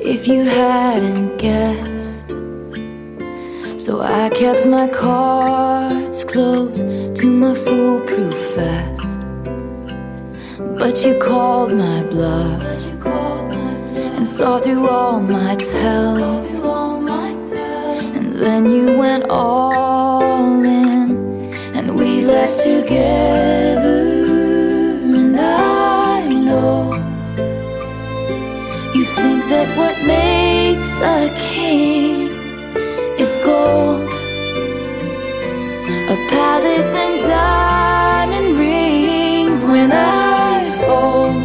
[SPEAKER 20] If you hadn't guessed, so I kept my cards close to my foolproof vest. But you called my bluff and saw through all my tells. And then you went all in, and we left together. And I know
[SPEAKER 5] you think that what makes a king gold, a palace and diamond rings. When I fold,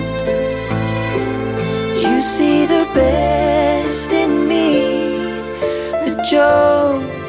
[SPEAKER 5] you see the best in me, the joke.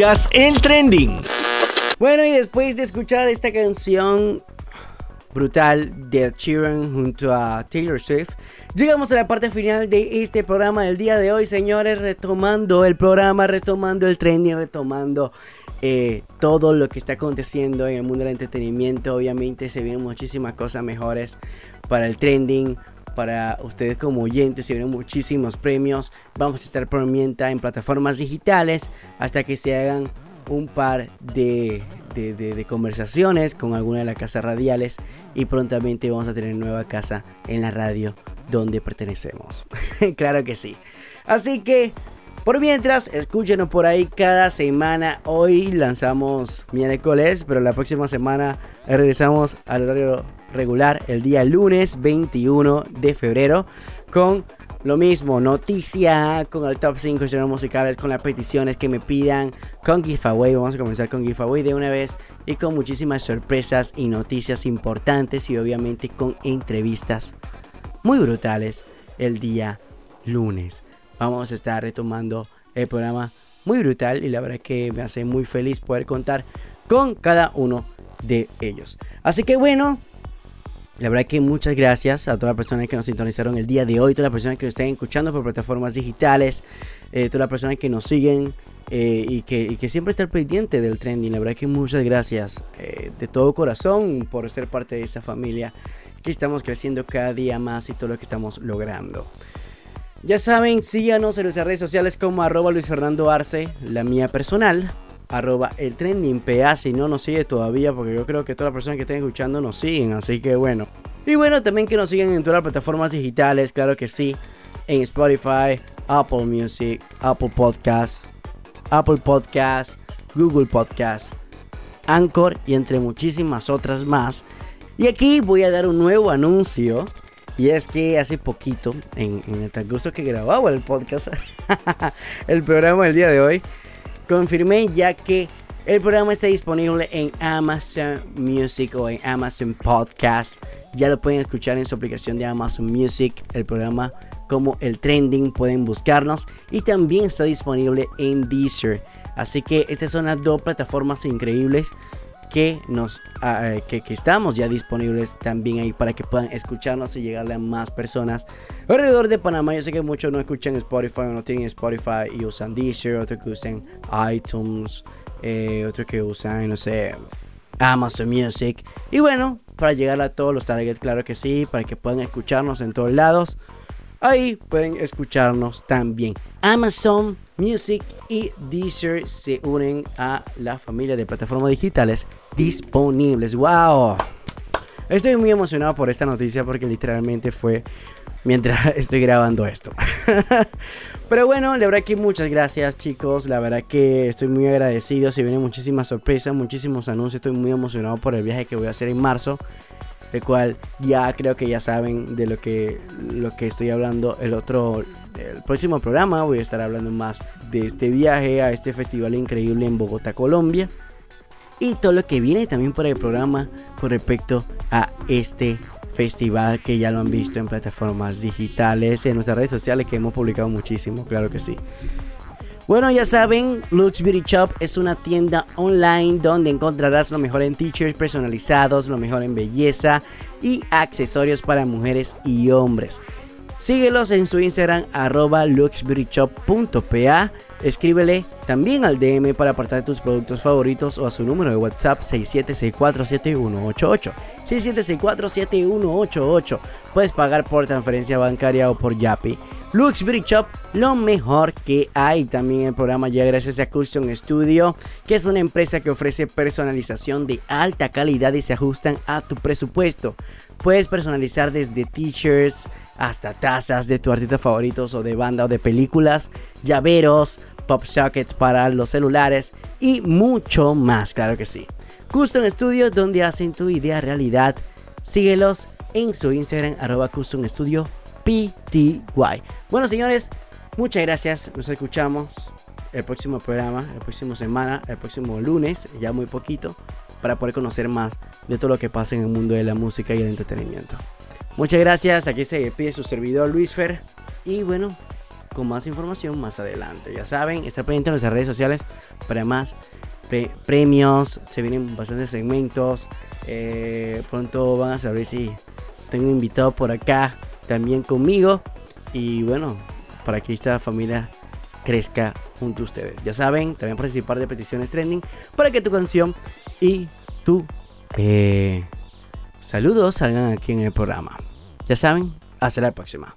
[SPEAKER 1] Escuchas el trending.
[SPEAKER 2] Bueno, y después de escuchar esta canción brutal de Sheeran junto a Taylor Swift, llegamos a la parte final de este programa del día de hoy, señores, retomando el programa, retomando el trending, retomando eh, todo lo que está aconteciendo en el mundo del entretenimiento. Obviamente se vienen muchísimas cosas mejores para el trending. Para ustedes como oyentes se vienen muchísimos premios. Vamos a estar por mientras en plataformas digitales hasta que se hagan un par de- de conversaciones con alguna de las casas radiales y prontamente vamos a tener nueva casa en la radio donde pertenecemos. claro que sí. Así que, por mientras, escúchenos por ahí cada semana. Hoy lanzamos miércoles, pero la próxima semana regresamos al horario regular el día lunes 21 de febrero con lo mismo, noticia con el top 5 géneros musicales, con las peticiones que me pidan, con giveaway. Vamos a comenzar con giveaway de una vez y con muchísimas sorpresas y noticias importantes y obviamente con entrevistas muy brutales el día lunes. Vamos a estar retomando el programa muy brutal y la verdad que me hace muy feliz poder contar con cada uno de ellos. Así que bueno, la verdad que muchas gracias a todas las personas que nos sintonizaron el día de hoy, todas las personas que nos estén escuchando por plataformas digitales, eh, todas las personas que nos siguen eh, y, que, siempre están pendiente del trending. La verdad que muchas gracias eh, de todo corazón por ser parte de esa familia que estamos creciendo cada día más y todo lo que estamos logrando. Ya saben, síganos en nuestras redes sociales como arroba Luis Arce, la mía personal, arroba el trending PA si no nos sigue todavía, porque yo creo que todas las personas que estén escuchando nos siguen, así que bueno. Y bueno, también que nos sigan en todas las plataformas digitales, claro que sí, en Spotify, Apple Music, Apple Podcast, Apple Podcast, Google Podcast, Anchor y entre muchísimas otras más. Y aquí voy a dar un nuevo anuncio. Y es que hace poquito, en, en el transcurso que grababa el podcast, el programa del día de hoy, confirmé ya que el programa está disponible en Amazon Music o en Amazon Podcast. Ya lo pueden escuchar en su aplicación de Amazon Music, el programa como el trending, pueden buscarnos. Y también está disponible en Deezer. Así que estas son las dos plataformas increíbles que nos ah, eh, que, estamos ya disponibles también ahí para que puedan escucharnos y llegarle a más personas alrededor de Panamá. Yo sé que muchos no escuchan Spotify o no tienen Spotify y usan Deezer, otros que usan iTunes, eh, otros que usan, no sé, Amazon Music. Y bueno, para llegar a todos los targets, claro que sí, para que puedan escucharnos en todos lados. Ahí pueden escucharnos también. Amazon Music y Deezer se unen a la familia de plataformas digitales disponibles. ¡Wow! Estoy muy emocionado por esta noticia porque literalmente fue mientras estoy grabando esto. Pero bueno, la verdad que muchas gracias chicos. La verdad que estoy muy agradecido. Se vienen muchísimas sorpresas, muchísimos anuncios. Estoy muy emocionado por el viaje que voy a hacer en marzo el cual ya creo que ya saben de lo que lo que estoy hablando el otro el próximo programa. Voy a estar hablando más de este viaje a este festival increíble en Bogotá Colombia. Y todo lo que viene también por el programa con respecto a este festival que ya lo han visto en plataformas digitales en nuestras redes sociales que hemos publicado muchísimo claro que sí Bueno, ya saben, Lux Beauty Shop es una tienda online donde encontrarás lo mejor en t-shirts personalizados, lo mejor en belleza y accesorios para mujeres y hombres. Síguelos en su Instagram arroba luxbeautyshop.pa. Escríbele también al DM para apartar tus productos favoritos o a su número de WhatsApp 67647188. 67647188. Puedes pagar por transferencia bancaria o por Yapi. Lux Shop, lo mejor que hay. También el programa llega gracias a Custom Studio, que es una empresa que ofrece personalización de alta calidad y se ajustan a tu presupuesto. Puedes personalizar desde t-shirts hasta tazas de tu artista favoritos o de banda o de películas, llaveros, pop sockets para los celulares y mucho más, claro que sí. Custom Studio, donde hacen tu idea realidad. Síguelos en su Instagram, arroba Custom Studio PTY. Bueno, señores, muchas gracias. Nos escuchamos el próximo programa, el próximo semana, el próximo lunes, ya muy poquito, para poder conocer más de todo lo que pasa en el mundo de la música y el entretenimiento. Muchas gracias. Aquí se pide su servidor Luis Fer. Y bueno, con más información más adelante. Ya saben, está pendiente en nuestras redes sociales para más premios. Se vienen bastantes segmentos. Eh, pronto van a saber si tengo invitado por acá también conmigo. Y bueno, para que esta familia crezca junto a ustedes. Ya saben, también participar de peticiones trending para que tu canción y tu eh, saludos salgan aquí en el programa. Ya saben, hasta la próxima.